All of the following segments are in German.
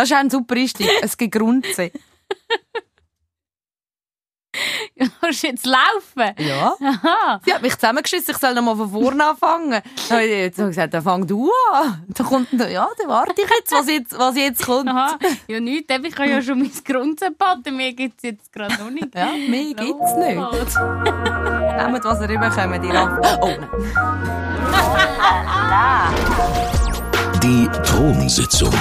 Das ist auch ein super Einstieg. Es Gegrunze. Kannst du jetzt laufen? Ja. Aha. Sie hat mich zusammengeschissen, ich soll noch mal von vorne anfangen. Dann habe ich jetzt gesagt, dann fang du an. Dann kommt, dann- ja, dann warte ich jetzt, was jetzt, was jetzt kommt. Aha. Ja, nichts. Ich habe ja schon mein Grundsympathie. Mir gibt es jetzt gerade noch nicht. Ja, mehr gibt's nicht. Los. Nehmt, was ihr rüberkommt, ihr Affen. Oh, nein. Die Thronsitzung.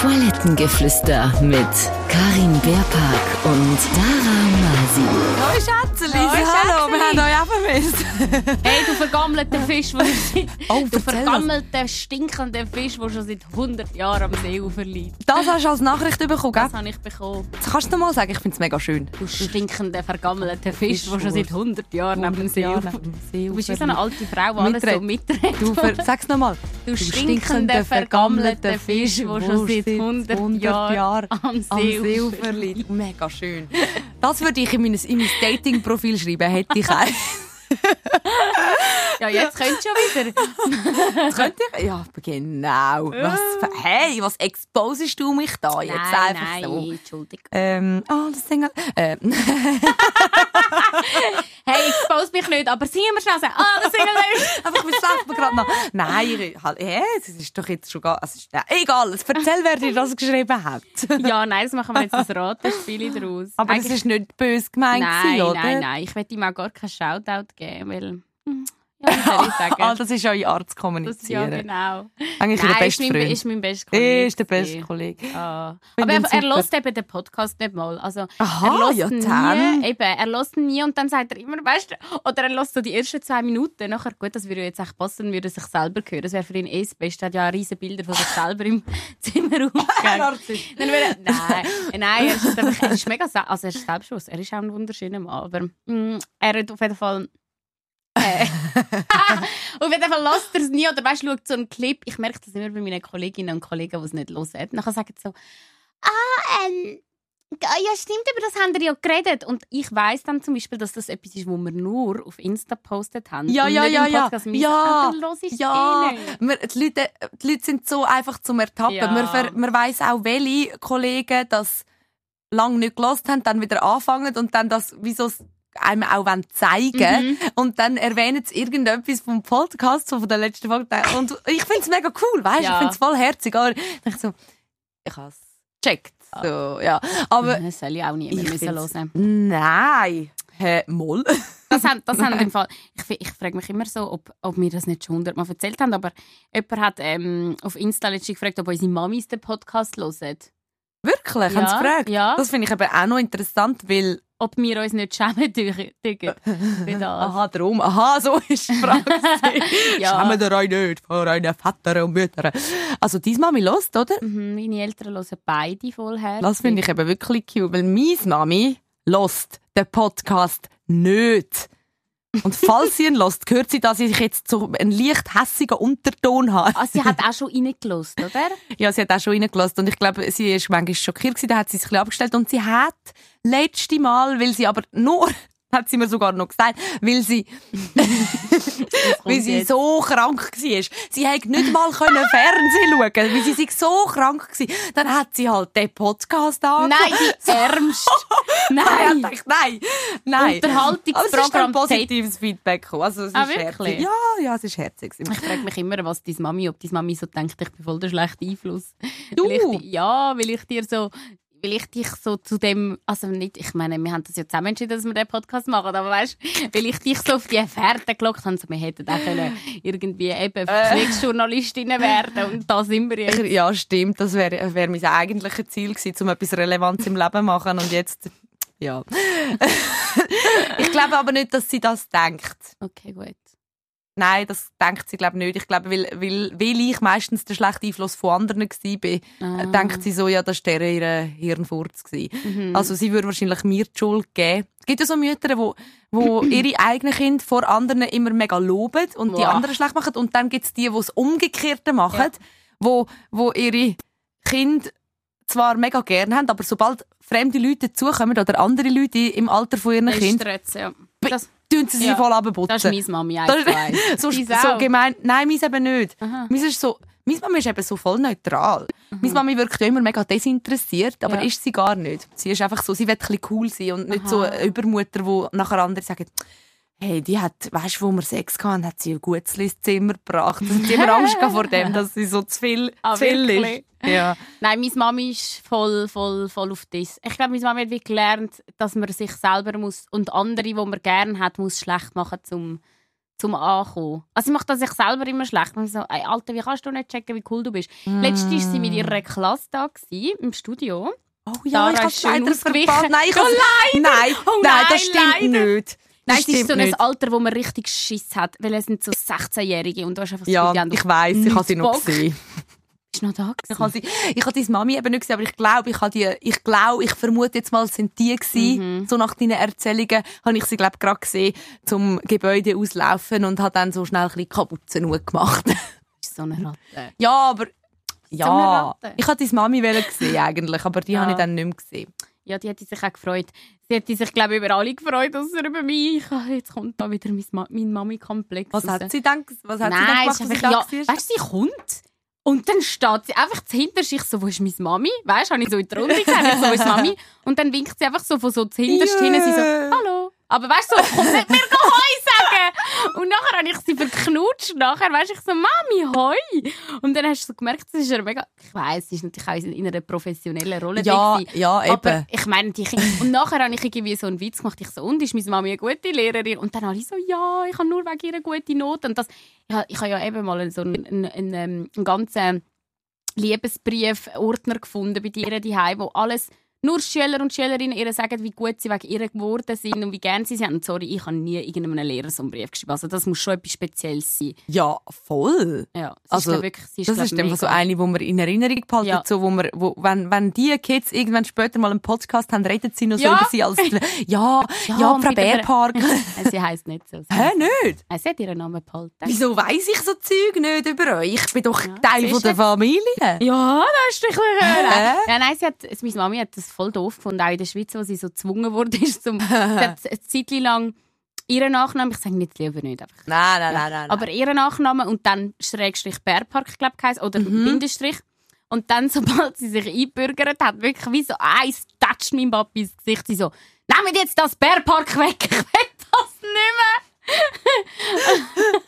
Toilettengeflüster mit Karin Beerpark und Dara Masi. Hallo Schätzeli, Hoi, hallo, wir haben euch auch vermisst. Hey, du vergammelter Fisch, wo du, Oh, du vergammelter, stinkender Fisch, der schon seit 100 Jahren am Seeufer liegt. Das hast du als Nachricht bekommen, gell? Das habe ich bekommen. Das kannst du noch mal sagen, ich finde es mega schön. Du stinkender, vergammelter Fisch, der schon seit 100 Jahren am 100 Jahre Seeufer neben dem Du bist wie so eine alte Frau, die alles so mitredet. Du, ver- sag's noch mal. Du stinkender, vergammelter Fisch, der schon seit 100 Jahren am Seeufer Seeufer liegt. Mega schön. Das würde ich in mein, in mein Dating-Profil schreiben, hätte ich auch. Ja, jetzt könntest du schon wieder. Könnte ich? Ja, genau. Was, hey, was exposest du mich da jetzt nein, einfach nein, so? Entschuldigung. Ähm, oh, das Ding. Äh, Hey, expose mich nicht, aber singen wir schnell so. Ah, das singen wir. einfach, wir schlafen gerade noch. Nein, halt, hä, es ist doch jetzt schon gar, es ist, ja, egal, erzähl, wer dir das geschrieben hat. Ja, nein, das machen wir jetzt ein Ratenspiel draus. Aber es ist nicht böse gemeint, Nein, gewesen, oder? nein, nein. Ich werde ihm auch gar keinen Shoutout geben, weil... Ja, soll ich sagen? Ah, das ist eure Art zu das, ja, kommunizieren. genau. Eigentlich Nein, ist bester mein, Freund. ist mein bester Kollege. Ist der beste Kollege. Ah. Aber ihn er, er hört eben den Podcast nicht mal. Also, Aha, er ja, dann. nie, eben, er hört nie und dann sagt er immer, weißt du, oder er hört so die ersten zwei Minuten. Nachher, gut, das würde jetzt echt passen, würde er sich selber hören. Das wäre für ihn eh das Beste. Er hat ja riesige Bilder von sich selber im Zimmer er, nein, nein, er ist, einfach, er ist mega, also er ist selbstbewusst. Er ist auch ein wunderschöner Mann, aber mm, er hat auf jeden Fall auf jeden Fall lasst er es nie. Oder weißt du, schaut so einen Clip. Ich merke das immer bei meinen Kolleginnen und Kollegen, die es nicht hören. Nachher sagen sie so, ah, ähm, ja stimmt, über das haben wir ja geredet. Und ich weiss dann zum Beispiel, dass das etwas ist, wo wir nur auf Insta gepostet haben. Ja, und ja, nicht ja, im ja. Podcast. Ja, sagen, ah, dann du es Ja, eh wir, die, Leute, die Leute sind so einfach zum Ertappen. Ja. Man, man weiss auch, welche Kollegen das lange nicht gelost haben, dann wieder anfangen und dann das wie so einem auch wollen zeigen Mhm. und dann erwähnen sie irgendetwas vom Podcast so von der letzten Folge und ich finde es mega cool, weißt? Ja. ich finde es voll herzig, aber ich so, ich habe es checkt, so, ja, aber Das soll ich auch nie mehr ich müssen hören. nein, hä, moll. Das haben, das haben im Fall, ich, ich frage mich immer so, ob, ob wir das nicht schon hundertmal erzählt haben, aber jemand hat ähm, auf Insta letztens gefragt, ob unsere Mamis den Podcast hören. Wirklich, Ja, haben sie gefragt? ja. Das finde ich eben auch noch interessant, weil Ob wir uns nicht schämen dürfen. Aha, darum. Aha, so ist die Frage. Ja. Schämen ihr euch nicht vor euren Vätern und Müttern. Also, deine Mami lost, oder? Mhm, meine Eltern hören beide vollherzig. Das finde ich eben wirklich cute, weil meine Mami lost den Podcast nicht. Und falls sie ihn lost, hört sie, dass ich jetzt so einen leicht hässigen Unterton habe. Ah, sie hat auch schon reingelost, oder? Ja, sie hat auch schon reingelassen und ich glaube, sie ist manchmal schockiert gewesen, da hat sie sich ein bisschen abgestellt und sie hat letzte Mal, weil sie aber nur, hat sie mir sogar noch gesagt, weil sie, weil sie jetzt. so krank war. Sie hätte nicht mal können Fernsehen schauen, weil sie sich so krank war. Dann hat sie halt den Podcast angehört. Nein, die Ärmste. Nein, Nein. nein, nein. Aber es ist Unterhaltungsprogramm. positives Feedback gekommen. Also, es Ah, ist wirklich? herzig. Ja, ja, es ist herzig. Ich frage mich immer, was deine Mami, ob deine Mami so denkt, ich bin voll der schlechte Einfluss. Du? Weil ich, ja, weil ich dir so, weil ich dich so zu dem, also nicht, ich meine, wir haben das ja zusammen entschieden, dass wir den Podcast machen, aber weißt, weil ich dich so auf die Fährte gelockt habe, so, wir hätten auch können irgendwie eben Kriegsjournalistinnen werden und da sind wir jetzt. Ja, stimmt. Das wäre wär mein eigentliches Ziel gewesen, um etwas Relevantes im Leben zu machen. Und jetzt, ja. ich glaube aber nicht, dass sie das denkt. Okay, gut. Nein, das denkt sie glaube nicht. Ich glaube, weil, weil, weil ich meistens der schlechte Einfluss von anderen war, Ah. äh, denkt sie so, ja, das war der ihr Hirnfurz. Mhm. Also sie würde wahrscheinlich mir die Schuld geben. Es gibt ja so Mütter, wo, wo ihre eigenen Kinder vor anderen immer mega loben und die Wow. anderen schlecht machen. Und dann gibt es die, die es Umgekehrte machen, wo, wo ihre Kinder zwar mega gerne haben, aber sobald fremde Leute dazukommen oder andere Leute im Alter von ihren Das Kindern, ja. Das, tun sie sie Ja, voll abputzen. Das ist meine Mami ist so, so auch. gemein. Nein, meins eben nicht. Aha. Meins ist so, meine Mami ist eben so voll neutral. Meine Mami wirkt immer mega desinteressiert, aber Ja. ist sie gar nicht. Sie ist einfach so, sie will ein cool sein und nicht so eine Übermutter, wo nachher andere sagen, hey, die hat, weißt du, wo wir Sex hatten, hat sie ein gutes ins Zimmer gebracht. Und sie immer Angst vor dem, dass sie so zu viel, Ah, zu viel ist. Ja. Nein, meine Mami ist voll, voll, voll auf das. Ich glaube, meine Mami hat wie gelernt, dass man sich selber muss und andere, die man gerne hat, muss schlecht machen, zum zum Ankommen. Also sie macht das sich selber immer schlecht. Und so, ey, Alter, wie kannst du nicht checken, wie cool du bist? Letztens war sie mit ihrer Klasse da gewesen, im Studio. Oh ja, ich habe schön leider verpasst. Nein, ich Oh, habe Nein, Oh, nein, nein, das stimmt leider. nicht. Das Nein, es ist so ein nicht. Alter, wo man richtig Schiss hat, weil es sind so 16-Jährige und du hast einfach das Ja, ich weiss, ich habe sie noch gesehen. Bist du noch da Ich habe, sie, ich habe deine Mami eben nicht gesehen, aber ich glaube, ich habe die, ich glaube, ich vermute jetzt mal, es sind die gewesen. So nach deinen Erzählungen habe ich sie, glaube gerade gesehen, zum Gebäude auslaufen und habe dann so schnell ein bisschen Kapuzen gemacht. ist so eine Ratte. ja, aber, ja. Ich habe deine Mami gesehen eigentlich, aber die Ja. habe ich dann nicht mehr gesehen. Ja, die hätte sich auch gefreut. Sie hätte sich, glaube ich, über alle gefreut, außer über mich. Jetzt kommt da wieder mein, Ma mein Mami-Komplex Was raus. hat sie dann, was hat sie Nein, gemacht, es ist als sie ja, war? weißt du, sie kommt und dann steht sie einfach hinter sich so, wo ist meine Mami? Weißt du, habe ich so in die Runde ich so, wo ist Mami? Und dann winkt sie einfach so von so zuhinterst Ja. hin, sie so, hallo. Aber weißt du, so, komm nicht mir sagen. Und nachher habe ich sie verknutscht. Nachher weißt du, ich so, Mami, Hoi. Und dann hast du so gemerkt, das ist ja mega, ich weiss, sie ist natürlich auch in einer professionellen Rolle. Ja, gewesen. ja, Aber eben. ich meine, die Kinder. Und nachher habe ich irgendwie so einen Witz gemacht. Ich so, und ist meine Mami eine gute Lehrerin? Und dann alle so, ja, ich habe nur wegen ihrer gute Noten. Und das, ich, habe- ich habe ja eben mal so einen, einen, einen, ähm, einen ganzen Liebesbrief-Ordner gefunden bei dir daheim, wo alles nur Schüler und Schülerinnen ihr sagen, wie gut sie wegen ihr geworden sind und wie gerne sie sind. Und sorry, ich habe nie irgendeinem Lehrer so einen Brief geschrieben. Also das muss schon etwas Spezielles sein. Ja, voll. Ja, Also, ist, wirklich, ist, Das ist einfach so eine, wo man in Erinnerung behalten, Ja. so, wo man, wo, wenn, wenn die Kids irgendwann später mal einen Podcast haben, reden sie noch so Ja. über sie als, ja, ja, und Frau Bärpark. Sie heisst nicht so. Sie Hä, nicht? Sie hat ihren Namen behalten. Wieso weiss ich so Zeug nicht über euch? Ich bin doch Ja, Teil von der? Familie. Ja, das ist doch bisschen Ja, nein, sie hat, meine Mami hat das voll doof gefunden, auch in der Schweiz, wo sie so gezwungen wurde, ist zum, eine Zeit lang ihren Nachnamen, ich sage nicht lieber nicht, einfach. Nein, nein, nein, nein. aber ihren Nachnamen und dann Schrägstrich Bärpark, glaube ich, oder Mhm. Bindestrich. Und dann, sobald sie sich einbürgert hat, wirklich wie so eins toucht mein Papi ins Gesicht, sie so, nehmt jetzt das Bärpark weg, ich will das nicht mehr.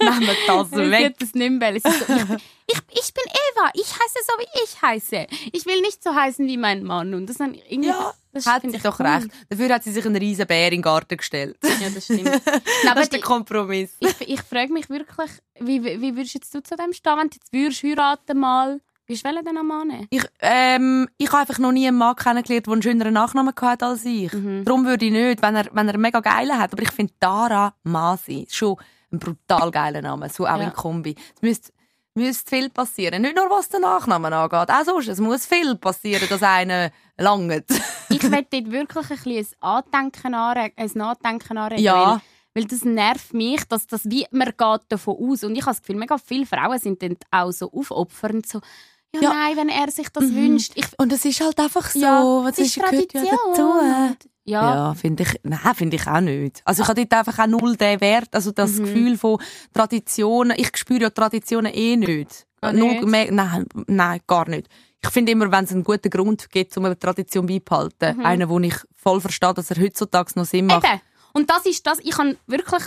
Nehmen wir das weg. hat das nicht mehr. Sie so, ich, ich, ich bin Eva, ich heiße so, wie ich heiße. Ich will nicht so heißen wie mein Mann. Und das dann irgendwie, Ja, das hat sie ich doch cool. recht. Dafür hat sie sich einen riesen Bär in den Garten gestellt. Ja, das stimmt. Nein, Das ist der Kompromiss. ich, ich frage mich wirklich, wie, wie wie würdest jetzt du zu dem stehen, wenn du jetzt würdest heiraten mal? Wie wollen denn am Mann? Ich, ähm, ich habe einfach noch nie einen Mann kennengelernt, der einen schöneren Nachnamen hatte als ich. Mhm. Darum würde ich nicht, wenn er, wenn er einen mega geilen hat. Aber ich finde Dara Masi schon ein brutal geiler Name. So auch Ja. in Kombi. Es müsste, müsste viel passieren. Nicht nur was den Nachnamen angeht. Auch sonst. Es muss viel passieren, dass einer langt. Ich will dort wirklich ein, bisschen ein Andenken anregen, ein Nachdenken anregen. Ja. Weil, weil das nervt mich, dass das wie, man geht davon aus. Und ich habe das Gefühl, mega viele Frauen sind dann auch so aufopfernd, so, ja, Ja. nein, wenn er sich das Mhm. wünscht. Ich, Und es ist halt einfach so. ja, was es ist Tradition. Ja dazu. Ja, Ja, finde ich, nein, finde ich auch nicht. Also ich habe dort einfach auch null den Wert, also das Mhm. Gefühl von Traditionen. Ich spüre ja Traditionen eh nicht. Nur nicht? mehr- nein, nein, gar nicht. Ich finde immer, wenn es einen guten Grund gibt, um eine Tradition beibehalten, Mhm. einen, wo ich voll verstehe, dass er heutzutage noch Sinn macht. Eben. Und das ist das, ich habe wirklich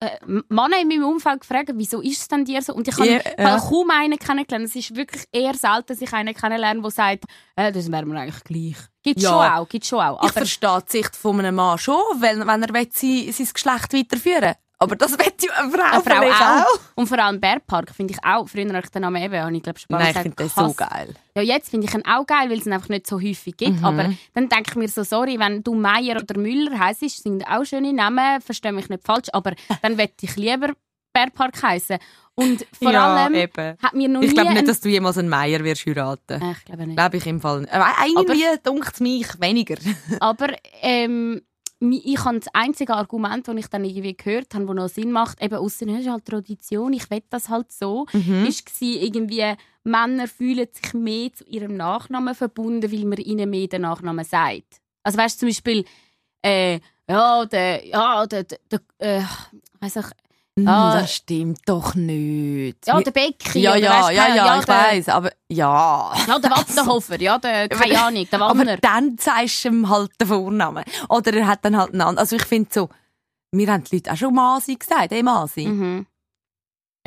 äh, Männer in meinem Umfeld gefragt, wieso ist es denn dir so? Und ich habe Ja, ja. kaum einen kennengelernt. Es ist wirklich eher selten, dass ich einen kennenlerne, der sagt, äh, das wäre mir eigentlich gleich. Gibt Ja. schon auch, gibt schon auch. Ich Aber verstehe die Sicht von einem Mann schon, wenn, wenn er will, sein, sein Geschlecht weiterführen Aber das will ja eine Frau, eine Frau vielleicht auch. Und vor allem Bärpark finde ich auch. Früher habe ich den Namen eben, habe ich glaube schon Nein, ich finde das so geil. Ja, jetzt finde ich ihn auch geil, weil es ihn einfach nicht so häufig gibt. Mhm. Aber dann denke ich mir so, sorry, wenn du Meier oder Müller heisst, sind auch schöne Namen, verstehe mich nicht falsch, aber dann möchte ich lieber Bärpark heißen. Und vor ja, allem eben. hat mir noch Ich glaube nicht, dass du jemals einen Meier wirst heiraten. Äh, ich glaube nicht. Glaube ich im Fall. Äh, irgendwie dunkt es mich weniger. Aber ähm, ich habe das einzige Argument, das ich dann irgendwie gehört habe, das noch Sinn macht, eben das ist halt Tradition, ich will das halt so, Mhm. ist gsi irgendwie Männer fühlen sich mehr zu ihrem Nachnamen verbunden, weil man ihnen mehr den Nachnamen sagt. Also weißt du zum Beispiel äh, ja, der, ja, der, der, der äh, weiss ich, Ah. das stimmt doch nicht. ja, Wir- der Becky. ja, ja, weisst, ja, ja, ich der, weiss, aber ja. Ja, der Wattenhofer, ja, der, keine Ahnung, der Aber Wanner. dann zeigst du ihm halt den Vornamen. Oder er hat dann halt einen anderen. Also ich finde so, mir haben die Leute auch schon Masi gesagt, ey Masi. Mhm.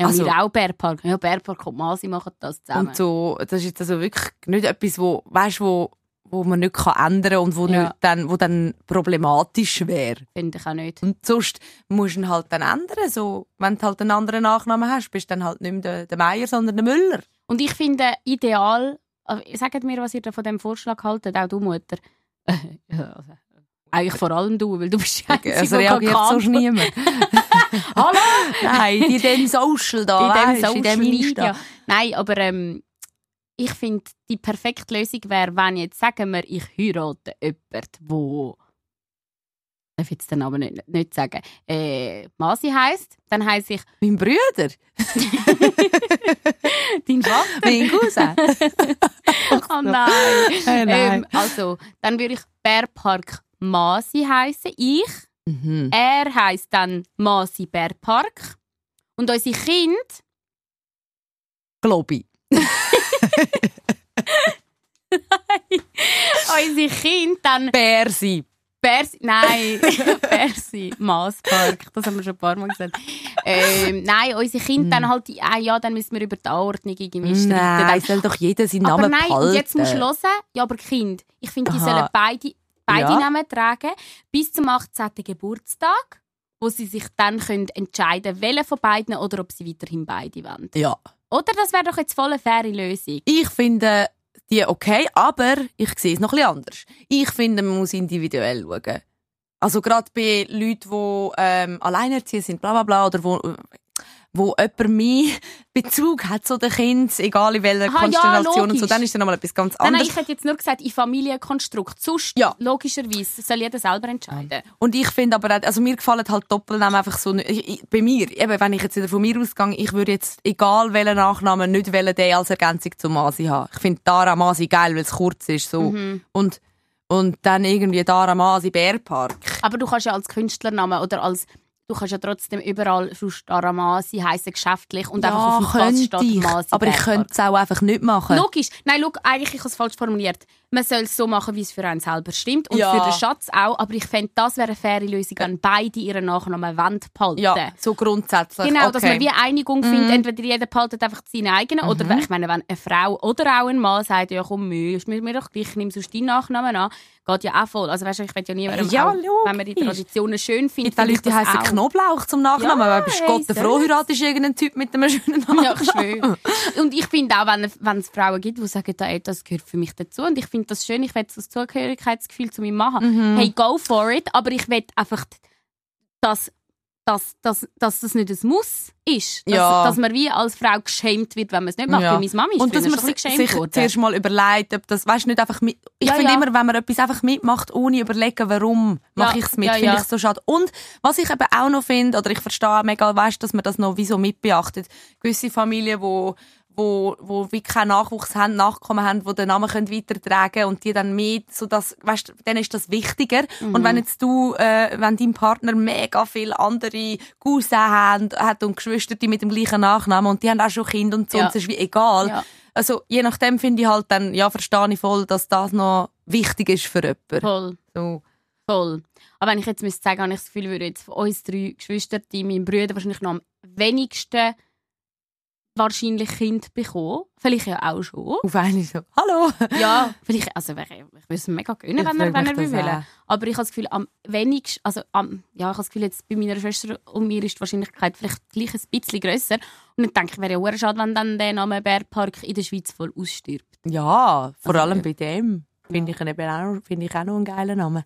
Ja, Also- wir auch Bärpark. Ja, Bärpark und Masi machen das zusammen. Und so, das ist jetzt also wirklich nicht etwas, wo, weißt, wo, wo man nicht kann ändern und wo, Ja. nicht dann, wo dann problematisch wäre. Finde ich auch nicht. Und sonst musst du ihn halt dann ändern. So, wenn du halt einen anderen Nachnamen hast, bist du dann halt nicht mehr der, der Meier, sondern der Müller. Und ich finde ideal, äh, sagt mir, was ihr da von dem Vorschlag haltet, auch du Mutter. Ja, also, Eigentlich vor allem du, weil du bist die Einzige, kann reagiert sonst kann. niemand. Hallo? Nein, in dem Social da, in dem weisst, in dem Social Insta. Media. Nein, aber ähm, ich finde, die perfekte Lösung wäre, wenn jetzt, sagen wir, ich heirate jemanden, wo ich darf jetzt den Namen nicht, nicht sagen, äh, Masi heisst, dann heisse ich Mein Bruder, dein Vater. mein Cousin. oh nein. Hey, nein. Ähm, also, dann würde ich Bärpark Masi heißen. Ich. Mhm. Er heisst dann Masi Bärpark. Und unsere Kinder, Globi. unsere Kinder dann Bersi. Persi, nein, Persi, Maaspark, das haben wir schon ein paar Mal gesagt. Ähm, nein, unsere Kinder dann halt, ah, ja, dann müssen wir über die Anordnung irgendwie streiten. Nein, soll doch jeder seinen aber Namen nein, behalten. jetzt musst du hören, ja, aber Kind, ich finde, die Aha. sollen beide, beide Ja. Namen tragen, bis zum 18. Geburtstag, wo sie sich dann können entscheiden können, welchen von beiden oder ob sie weiterhin beide wollen. Ja. Oder das wäre doch jetzt voll eine faire Lösung. Ich finde die okay, aber ich sehe es noch bisschen anders. Ich finde, man muss individuell schauen. Also gerade bei Leuten, die ähm, alleinerziehend sind, bla bla bla, oder wo, wo jemand mehr Bezug hat zu den Kindern, egal in welcher Aha, ja, Konstellation und so, dann ist dann nochmal etwas ganz Nein, nein, anderes. ich hätte jetzt nur gesagt, in Familienkonstrukt. Sonst, Ja. logischerweise, soll jeder selber entscheiden. Und ich finde aber, auch- also mir gefallen halt Doppelnamen einfach so, nicht- ich, bei mir, eben, wenn ich jetzt wieder von mir ausgehe, ich würde jetzt, egal welchen Nachnamen, nicht wollen, den als Ergänzung zu Masi haben. Ich finde Dara Masi geil, weil es kurz ist, so. Mhm. Und, und dann irgendwie Dara Masi Bärpark. Aber du kannst ja als Künstlernamen oder als du kannst ja trotzdem überall sonst Aramasi heißen geschäftlich und einfach auf dem könnte steht ich, Masi aber ich könnte es auch einfach nicht machen. Logisch. Nein, schau, eigentlich ich habe es falsch formuliert. Man soll es so machen, wie es für einen selber stimmt und Ja. für den Schatz auch. Aber ich fände, das wäre eine faire Lösung, wenn beide ihren Nachnamen wollen behalten. ja, so grundsätzlich. Genau, okay. dass man wie Einigung findet, entweder jeder behaltet einfach seinen eigenen, oder wenn- ich meine, wenn eine Frau oder auch ein Mann sagt, ja komm, ist mir, mir doch gleich, nimm sonst deinen Nachnamen an, geht ja auch voll. Also weißt du, ich will ja niemandem, Ja, auch, wenn man die. Traditionen schön findet, Gibt Leute, die heißen auch. Knoblauch zum Nachnamen, Ja, aber bist hey, Gott der froh, heiratest irgendeinen Typ mit einem schönen Namen. Ja, ich schwöre. Und ich finde auch, wenn, wenn es Frauen gibt, die sagen, da, ey, das gehört für mich dazu. Und ich finde das schön, ich will das Zugehörigkeitsgefühl zu mir machen. Mhm. Hey, go for it. Aber ich will einfach, dass, dass, dass, dass das nicht ein Muss ist. Dass, Ja. dass man wie als Frau geschämt wird, wenn man es nicht macht. Ja. Weil meine Mami ist Und dass man sich, sich zuerst mal überlegt, ob das, weißt, nicht einfach mit, ich Ja, finde ja. immer, wenn man etwas einfach mitmacht, ohne überlegen, warum mache ich es mit, finde ich so schade. Und was ich eben auch noch finde, oder ich verstehe mega, weißt, dass man das noch wieso mitbeachtet, gewisse Familien, wo wo, wo wie keinen Nachwuchs haben, Nachkommen haben, die den Namen können weitertragen können und die dann mit, so dass, weißt, dann ist das wichtiger. Mhm. Und wenn jetzt du, äh, wenn dein Partner mega viele andere Cousins hat, hat und Geschwister, die mit dem gleichen Nachnamen und die haben auch schon Kinder und so, Ja. und es ist wie egal. Ja. Also, je nachdem finde ich halt dann, ja, verstehe ich voll, dass das noch wichtig ist für jemanden. Voll. So. Voll. Aber wenn ich jetzt müsste sagen, habe ich das Gefühl, würde jetzt von uns drei Geschwistern, die meinem Bruder wahrscheinlich noch am wenigsten wahrscheinlich Kind bekommen. Vielleicht ja auch schon. Auf einmal so, hallo! Ja, vielleicht, also ich, ich würde es mega gönnen, Ich wenn er, wenn er will. auch. Aber ich habe das Gefühl, am wenigsten, also am, ja, ich habe das Gefühl, jetzt bei meiner Schwester und mir ist die Wahrscheinlichkeit vielleicht gleich ein bisschen grösser. Und dann denke ich, wäre ja auch schade, wenn dann der Name Bärpark in der Schweiz voll ausstirbt. Ja, vor Also, allem ja. bei dem finde ich, auch, finde ich auch noch einen geilen Namen.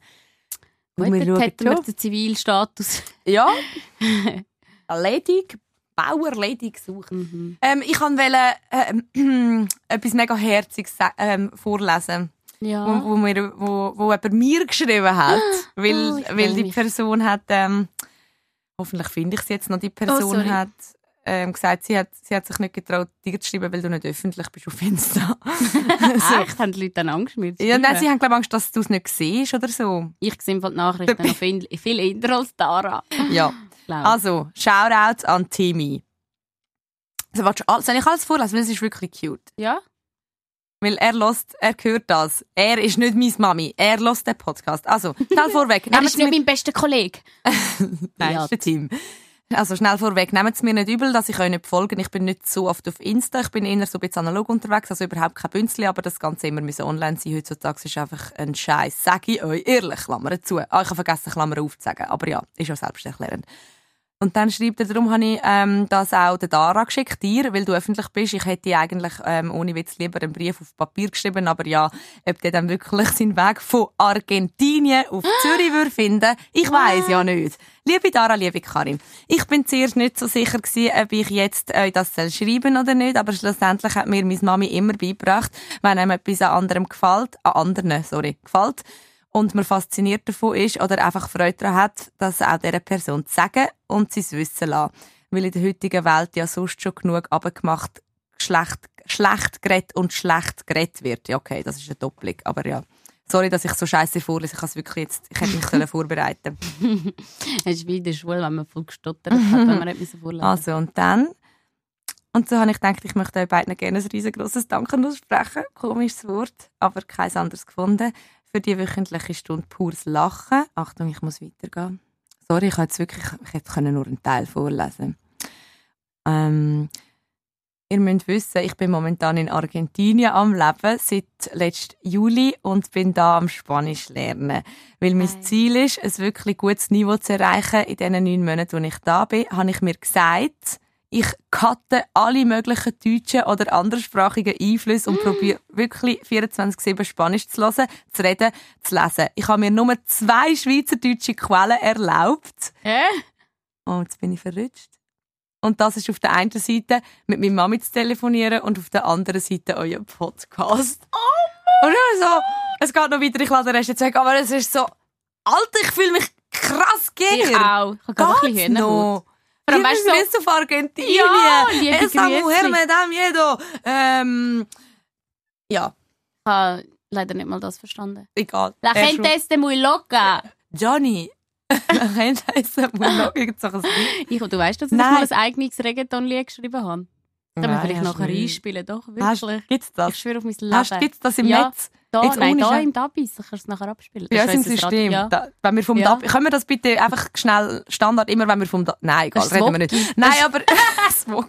Gut, wir hätten wir den Zivilstatus. Ja. Ledig, Bauerledig suchen. Mhm. Ähm, ich wollte ähm, etwas mega Herziges ähm, vorlesen, Ja. wo, wo, mir, wo, wo jemand mir geschrieben hat. weil, Oh, weil die mich. Person hat, ähm, hoffentlich finde ich es jetzt noch, die Person Oh, hat ähm, gesagt, sie hat, sie hat sich nicht getraut, dir zu schreiben, weil du nicht öffentlich bist auf Insta. so. Echt? Haben die Leute dann Angst mit Ja, nein, sie haben glaube Angst, dass du es nicht siehst oder so. Ich sehe die Nachrichten noch viel, viel eher als Dara. Ja. Glaub. Also, Shoutout an Timmy. Also, du, soll ich alles vorlesen? Weil es ist wirklich cute. Ja? Weil er lost, er hört das. Er ist nicht meine Mami. Er lost den Podcast. Also, schnell vorweg. Er ist nicht mein bester Kollege. Nein, Ja. ist der Team. Also schnell vorweg, nehmt es mir nicht übel, dass ich euch nicht folge. Ich bin nicht so oft auf Insta. Ich bin eher so ein bisschen analog unterwegs, also überhaupt kein Bünzli, aber das Ganze immer müssen online sein. Heutzutage ist einfach ein Scheiß. Sag ich euch ehrlich, Klammer zu. Ah, ich habe vergessen, Klammer aufzusagen. Aber ja, ist auch selbsterklärend. Und dann schreibt er, darum habe ich ähm, das auch der Dara geschickt, dir, weil du öffentlich bist. Ich hätte eigentlich ähm, ohne Witz lieber einen Brief auf Papier geschrieben, aber ja, ob der dann wirklich seinen Weg von Argentinien auf Zürich würde finden, ich weiß ja nicht. Liebe Dara, liebe Karin, ich bin zuerst nicht so sicher gewesen, ob ich jetzt euch das soll schreiben oder nicht, aber schlussendlich hat mir meine Mami immer beigebracht, wenn einem etwas an anderem gefällt, an anderen, sorry, gefällt, und man fasziniert davon ist oder einfach Freude daran hat, das auch dieser Person zu sagen und sie es wissen lassen. Weil in der heutigen Welt ja sonst schon genug abgemacht, schlecht, schlecht geredet und schlecht geredet wird. Ja, okay, das ist eine Doppelung, aber ja. Sorry, dass ich so scheiße vorlese. Ich, has wirklich jetzt, ich hätte mich vorbereiten Es ist wie in der Schule, wenn man voll gestottert hat, wenn man nicht mehr vorlesen Also, und dann... Und so habe ich gedacht, ich möchte euch beiden gerne ein riesengroßes Danke aussprechen. Komisches Wort, aber kein anderes gefunden. Für die wöchentliche Stunde pures Lachen. Achtung, ich muss weitergehen. Sorry, ich jetzt wirklich, ich hätte können nur einen Teil vorlesen. Ähm, ihr müsst wissen, ich bin momentan in Argentinien am Leben seit letztem Juli und bin da am Spanisch lernen. Weil mein. Ziel ist, ein wirklich gutes Niveau zu erreichen in diesen neun Monaten, wo ich da bin, habe ich mir gesagt, ich cutte alle möglichen deutschen oder anderssprachigen Einflüsse und probiere wirklich 24-7 Spanisch zu hören, zu reden, zu lesen. Ich habe mir nur zwei schweizerdeutsche Quellen erlaubt. Hä? Oh, jetzt bin ich verrutscht. Und das ist auf der einen Seite mit meiner Mami zu telefonieren und auf der anderen Seite euer Podcast. Oh Und so, es geht noch weiter, ich lade den Rest jetzt weg, aber es ist so, Alter, ich fühle mich krass geil. Ich auch. Ich habe gerade ein bisschen noch? Vor allem, weißt du, so- auf Argentinien. Ja, liebe Esa mujer me da miedo. Ähm, ja, Ich habe leider nicht mal das verstanden. egal. La Er gente de muy loca. Johnny. La gente es muy loca. Ich, du weißt, dass ich Nein. mal ein eigenes Reggaeton-Lied geschrieben habe. Können wir vielleicht nachher nicht. einspielen, doch, wirklich. gibt's das? Ich schwöre auf mein Leben. Hast, gibt's das im Ja. Netz? da, Jetzt nein, ohne da im Dabis. Ich kann es nachher abspielen. Ja, Das im ist unser System. Radio. Da, wenn wir vom Ja. DAB, können wir das bitte einfach schnell Standard, immer wenn wir vom DAB, nein, egal, reden wir nicht. Nein, aber.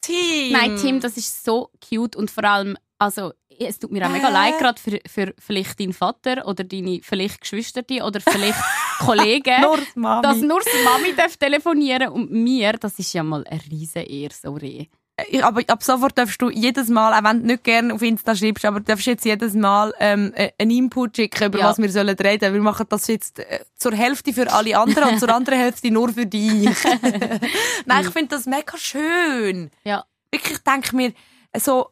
Team. Nein, Tim, das ist so cute und vor allem, also es tut mir auch mega Hä? leid, gerade für, für vielleicht deinen Vater oder deine vielleicht Geschwister oder vielleicht Kollegen, Nur die Mami. dass nur die Mami darf telefonieren und mir, das ist ja mal eine riesen Ehre, sorry. Ich- aber ab sofort darfst du jedes Mal, auch wenn du nicht gerne auf Insta schreibst, aber darfst jetzt jedes Mal ähm, äh, einen Input schicken, über Ja. was wir sollen reden. Wir machen das jetzt äh, zur Hälfte für alle anderen und zur anderen Hälfte nur für dich. Nein, ich finde das mega schön. Ja. Wirklich denke mir, so,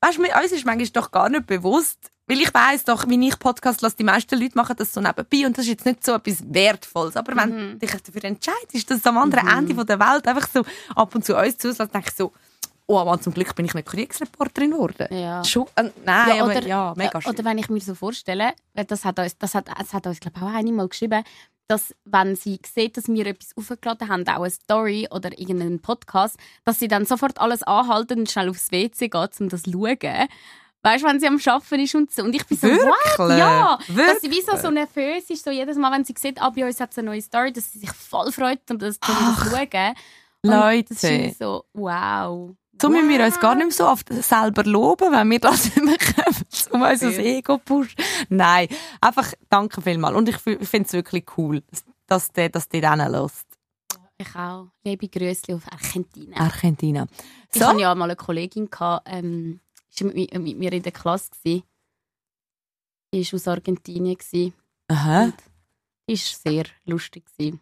weißt du, uns ist manchmal doch gar nicht bewusst, weil ich weiss doch, wie ich Podcast lasse, die meisten Leute machen das so nebenbei und das ist jetzt nicht so etwas Wertvolles. Aber wenn Mhm. du dich dafür entscheidest, dass es am anderen Ende von der Welt einfach so ab und zu uns zulässt, denke ich so, oh Mann, zum Glück bin ich nicht Kriegsreporterin geworden. Ja. Schon, äh, nein, Ja, aber oder- ja, mega schön. Oder wenn ich mir so vorstelle, das hat uns, das hat, das hat uns glaube ich, auch einmal geschrieben, dass wenn sie sieht, dass wir etwas aufgeladen haben, auch eine Story oder irgendeinen Podcast, dass sie dann sofort alles anhalten und schnell aufs WC geht, um das zu schauen. Weißt du, wenn sie am Arbeiten ist und so. Und ich bin so, Wirklich? what? Ja. Dass sie wie so, Wirklich? so nervös ist, so jedes Mal, wenn sie sieht, ah, bei uns hat es eine neue Story, dass sie sich voll freut, um das, zu schauen. Und Leute. Das ist so, wow. So müssen wir uns gar nicht mehr so oft selber loben, wenn wir das immer kommen, um unser. Ego pushen. Nein, einfach danke vielmals. Und ich finde es wirklich cool, dass der dass die dann lässt. Ich auch. Liebe Grüße auf. Argentina. Ich So, hatte ja mal eine Kollegin, gehabt, ähm, die war mit, mir in der Klasse. Gewesen. Die war aus Argentinien. Gewesen. aha. Die war sehr lustig. Gewesen.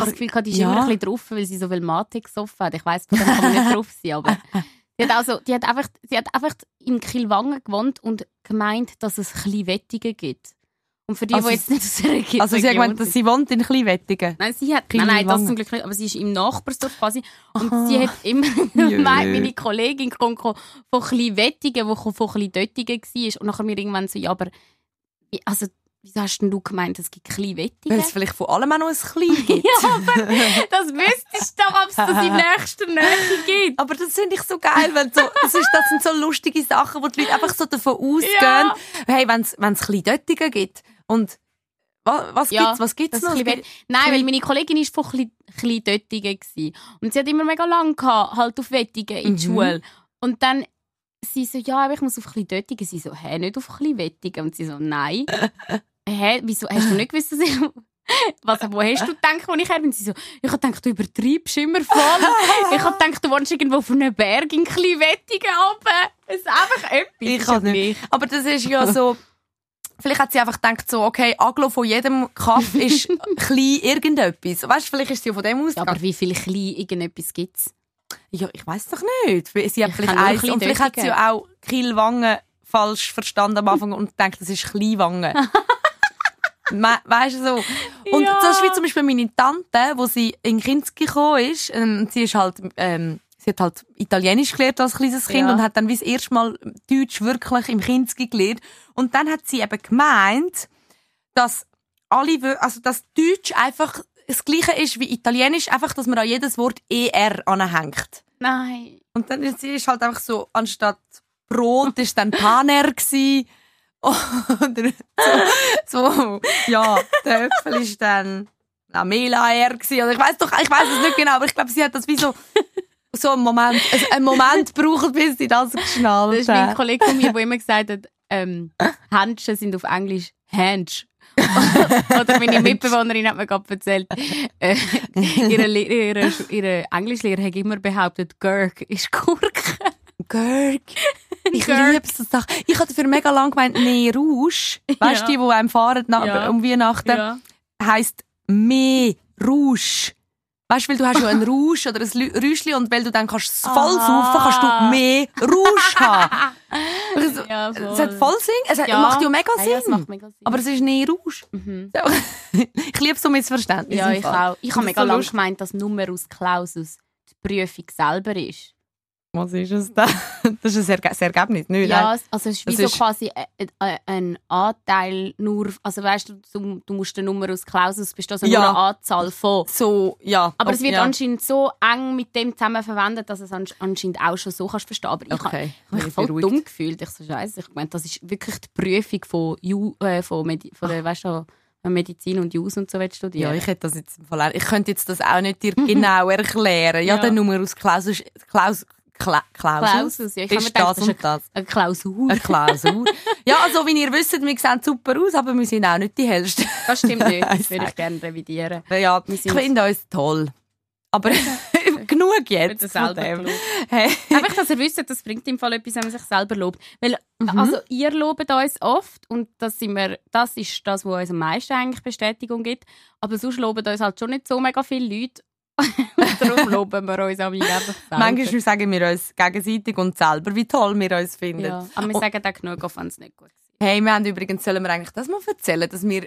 Ich habe das Gefühl, gehabt, die ist ja. immer ein bisschen drauf, weil sie so viel Mate gesoffen hat. Ich weiss, dem kann man nicht drauf sein, aber die hat, also, die, hat einfach, die hat einfach in Kilwangen gewohnt und gemeint, dass es ein Wettige gibt. Und für die, Also die jetzt nicht aus der Region Also sie hat gemeint, dass sie wohnt in Kleinwettigen. Nein, sie hat, nein, nein, das zum Glück nicht, aber sie ist im Nachbarsdorf quasi. Und Aha. sie hat immer gemeint, meine Kollegin kommt von Kleinwettigen, die von Kleinwettigen war. Und nachher mir irgendwann so, ja, aber, also, wieso hast denn du gemeint, es gibt Weil Kleinwettigen? es vielleicht von allem auch noch ein Klein gibt. Ja, aber das wüsstest du doch, ob es das in nächster Nähe gibt. Aber das finde ich so geil, weil so, das, ist, das sind so lustige Sachen, wo die Leute einfach so davon ausgehen, Ja. hey, wenn es Kleindöttigen gibt und was, was Ja, gibt's, was gibt's noch? ein bisschen Nein, weil meine Kollegin war von Klein- Kleindöttigen. gsi. Und sie hat immer mega lang gehabt, halt auf Wettigen in der Mhm. Schule. Und dann sie so, ja, aber ich muss auf Kleindöttigen. Sie so, hä, nicht auf Kleinwettigen. Und sie so, nein. hä, wieso, hast du nicht gewusst, dass ich... Was, wo hast du gedacht, wo ich her bin? Sie so, ich hab gedacht, du übertreibst immer voll. ich hab gedacht, du wohnst irgendwo auf einem Berg in Kleinwettigen runter. Es ist einfach etwas. Ich kann ja nicht. Aber das ist ja so, vielleicht hat sie einfach gedacht so, okay, Aglo von jedem Kaff ist klein irgendetwas. Weißt du, vielleicht ist sie von dem Ja, ausgegangen. aber wie viel klein irgendetwas gibt's? Ja, ich weiß doch nicht. Sie hat Ich vielleicht eins, und vielleicht hat sie ja auch Kielwangen falsch verstanden am Anfang und denkt, das ist Kleinwangen. Weißt du so? Und Ja. das ist wie zum Beispiel meine Tante, wo sie in Kinski gekommen ist. Ähm, sie ist halt, ähm, sie hat halt Italienisch gelernt als kleines Kind Ja. und hat dann wie das erste Mal Deutsch wirklich im Kinski gelernt. Und dann hat sie eben gemeint, dass alle, also dass Deutsch einfach das Gleiche ist wie Italienisch, einfach, dass man an jedes Wort ER anhängt. Nein. Und dann ist sie ist halt einfach so, anstatt Brot ist dann Paner gsi. Oder so, so, ja, der Äpfel ist dann Lamela gsi. Oder ich weiß doch, ich weiß es nicht genau, aber ich glaube, sie hat das wie so, so einen Moment, also einen Moment gebraucht, bis sie das geschnallt Das ist ein hat. Kollege von mir, der immer gesagt hat, ähm, Händchen sind auf Englisch Hands. Oder meine Mitbewohnerin hat mir gerade erzählt, äh, ihre, ihre, ihre Englischlehrer hat immer behauptet, Gurk ist Gurke. Gurk. Ich liebe so Sachen. Ich hatte für mega lang gemeint, nee, Rouge. Weißt du, Ja. die, die einem fahren Ja. um Weihnachten? Ja. heisst mehr Rouge. Weißt du, weil du hast ja einen Rouge oder ein Rüschli und weil du dann kannst es voll Ah. saufen, kannst du mehr Rouge haben. Also, Ja, es hat voll Sinn. Es hat- Ja. macht ja mega Sinn. ja, es macht mega Sinn. Aber es ist nie Rouge. Mhm. Ich liebe so Missverständnisse. Ja, ich Fall. auch. Ich habe mega so lange gemeint, dass Numerus Clausus die Prüfung selber ist. Was ist es da? Das ist ein Erge das Ergebnis, nicht? Ja, also es ist wie so ist- quasi äh, äh, ein Anteil nur, also weißt du, du, du musst den Numerus Clausus bestehen, also Ja. nur eine Anzahl von. So, ja. Aber es wird ja. anscheinend so eng mit dem zusammen verwendet, dass es ansch- anscheinend auch schon so kannst verstehen. Aber ich Okay, habe mich ich voll beruhigt. dumm gefühlt. Ich so scheiße. Ich meine, das ist wirklich die Prüfung von, Ju, äh, von, Medi von der, weißt du, Medizin und Jus und so willst Ja, studieren. ich hätte das jetzt im Fall auch- Ich könnte jetzt das auch nicht dir genau erklären. Ja, Ja. der Numerus Clausus, Klaus, Kla, Klausus, Clausus, ja, ich ist gedacht, das und das. Eine Klausur. Eine Klausur. ja, also wie ihr wisst, wir sehen super aus, aber wir sind auch nicht die hellsten. Das stimmt nicht. Das Ich würde ich gerne revidieren. ja, Wir ich finde uns toll. Aber genug jetzt von selber. Hey. Einfach, dass ihr wisst, das bringt im Fall etwas, wenn man sich selber lobt. Weil, Mhm. also, ihr lobt uns oft und das, sind wir, das ist das, was uns am meisten eigentlich Bestätigung gibt. Aber sonst loben uns halt schon nicht so mega viele Leute. Und Darum loben wir uns am einfach. Manchmal sagen wir uns gegenseitig und selber, wie toll wir uns finden. ja. Aber wir Und- sagen auch genug, auch wenn es nicht gut ist. Hey, wir haben übrigens, sollen wir eigentlich das mal erzählen, dass wir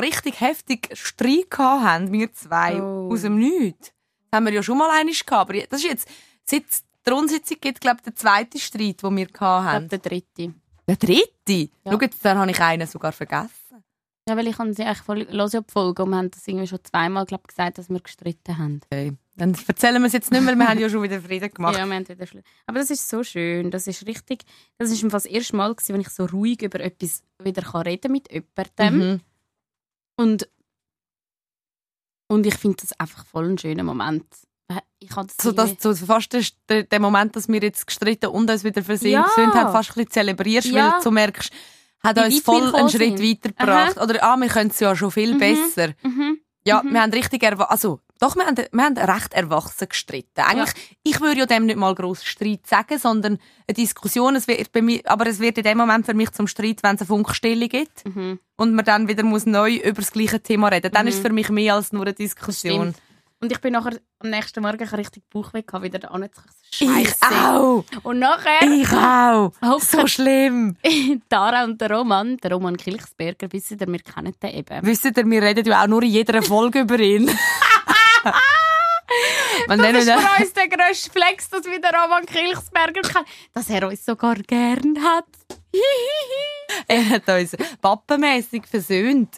richtig heftig Streit haben, wir zwei, Oh. aus dem Nichts. Das haben wir ja schon mal einmal gehabt, aber das ist jetzt, seit es die Rundsitzung gibt, glaube ich, der zweite Streit, den wir gehabt Ich haben. glaube, der dritte. Der dritte? Ja. Schau jetzt, dann habe ich einen sogar vergessen. Ja, weil ich habe sie eigentlich voll, los ja die Folge und wir haben das irgendwie schon zweimal glaub, gesagt, dass wir gestritten haben. Okay. Dann erzählen wir es jetzt nicht mehr, wir haben ja schon wieder Frieden gemacht. Ja, wir haben wieder Schlu- Aber das ist so schön. Das ist richtig. Das ist das erste Mal, gewesen, wenn ich so ruhig über etwas wieder kann reden mit jemandem. Mhm. Und, und ich finde das einfach voll ein schöner Moment. Ich habe das So, dass, so fast der, der, Moment, dass wir jetzt gestritten und uns wieder versöhnt Ja. sind, haben, fast ein bisschen zelebrierst, Ja. weil du merkst, hat uns voll einen Schritt sind. weitergebracht. Oder, ah, wir können es ja schon viel Mhm. besser. Mhm. Ja, Mhm. wir haben richtig also doch, wir haben, wir haben recht erwachsen gestritten. Eigentlich, ich würde ja dem nicht mal gross Streit sagen, sondern eine Diskussion. Es wird bei mir, aber es wird in dem Moment für mich zum Streit, wenn es eine Funkstelle gibt Mhm. und man dann wieder muss neu über das gleiche Thema reden. Dann Mhm. ist es für mich mehr als nur eine Diskussion. Stimmt. Und ich bin nachher am nächsten Morgen richtig Bauchweh gehabt, wieder da zu Ich auch. Und nachher Ich auch. So schlimm. Tara und der Roman, der Roman Kilchsberger, wissen ihr, wir kennen den eben. Wisst ihr, wir reden ja auch nur in jeder Folge über ihn. Man Das ist für uns der grösste Flex, dass wir den Roman Kilchsberger kennen. Dass er uns sogar gern hat. er hat uns pappenmässig versöhnt.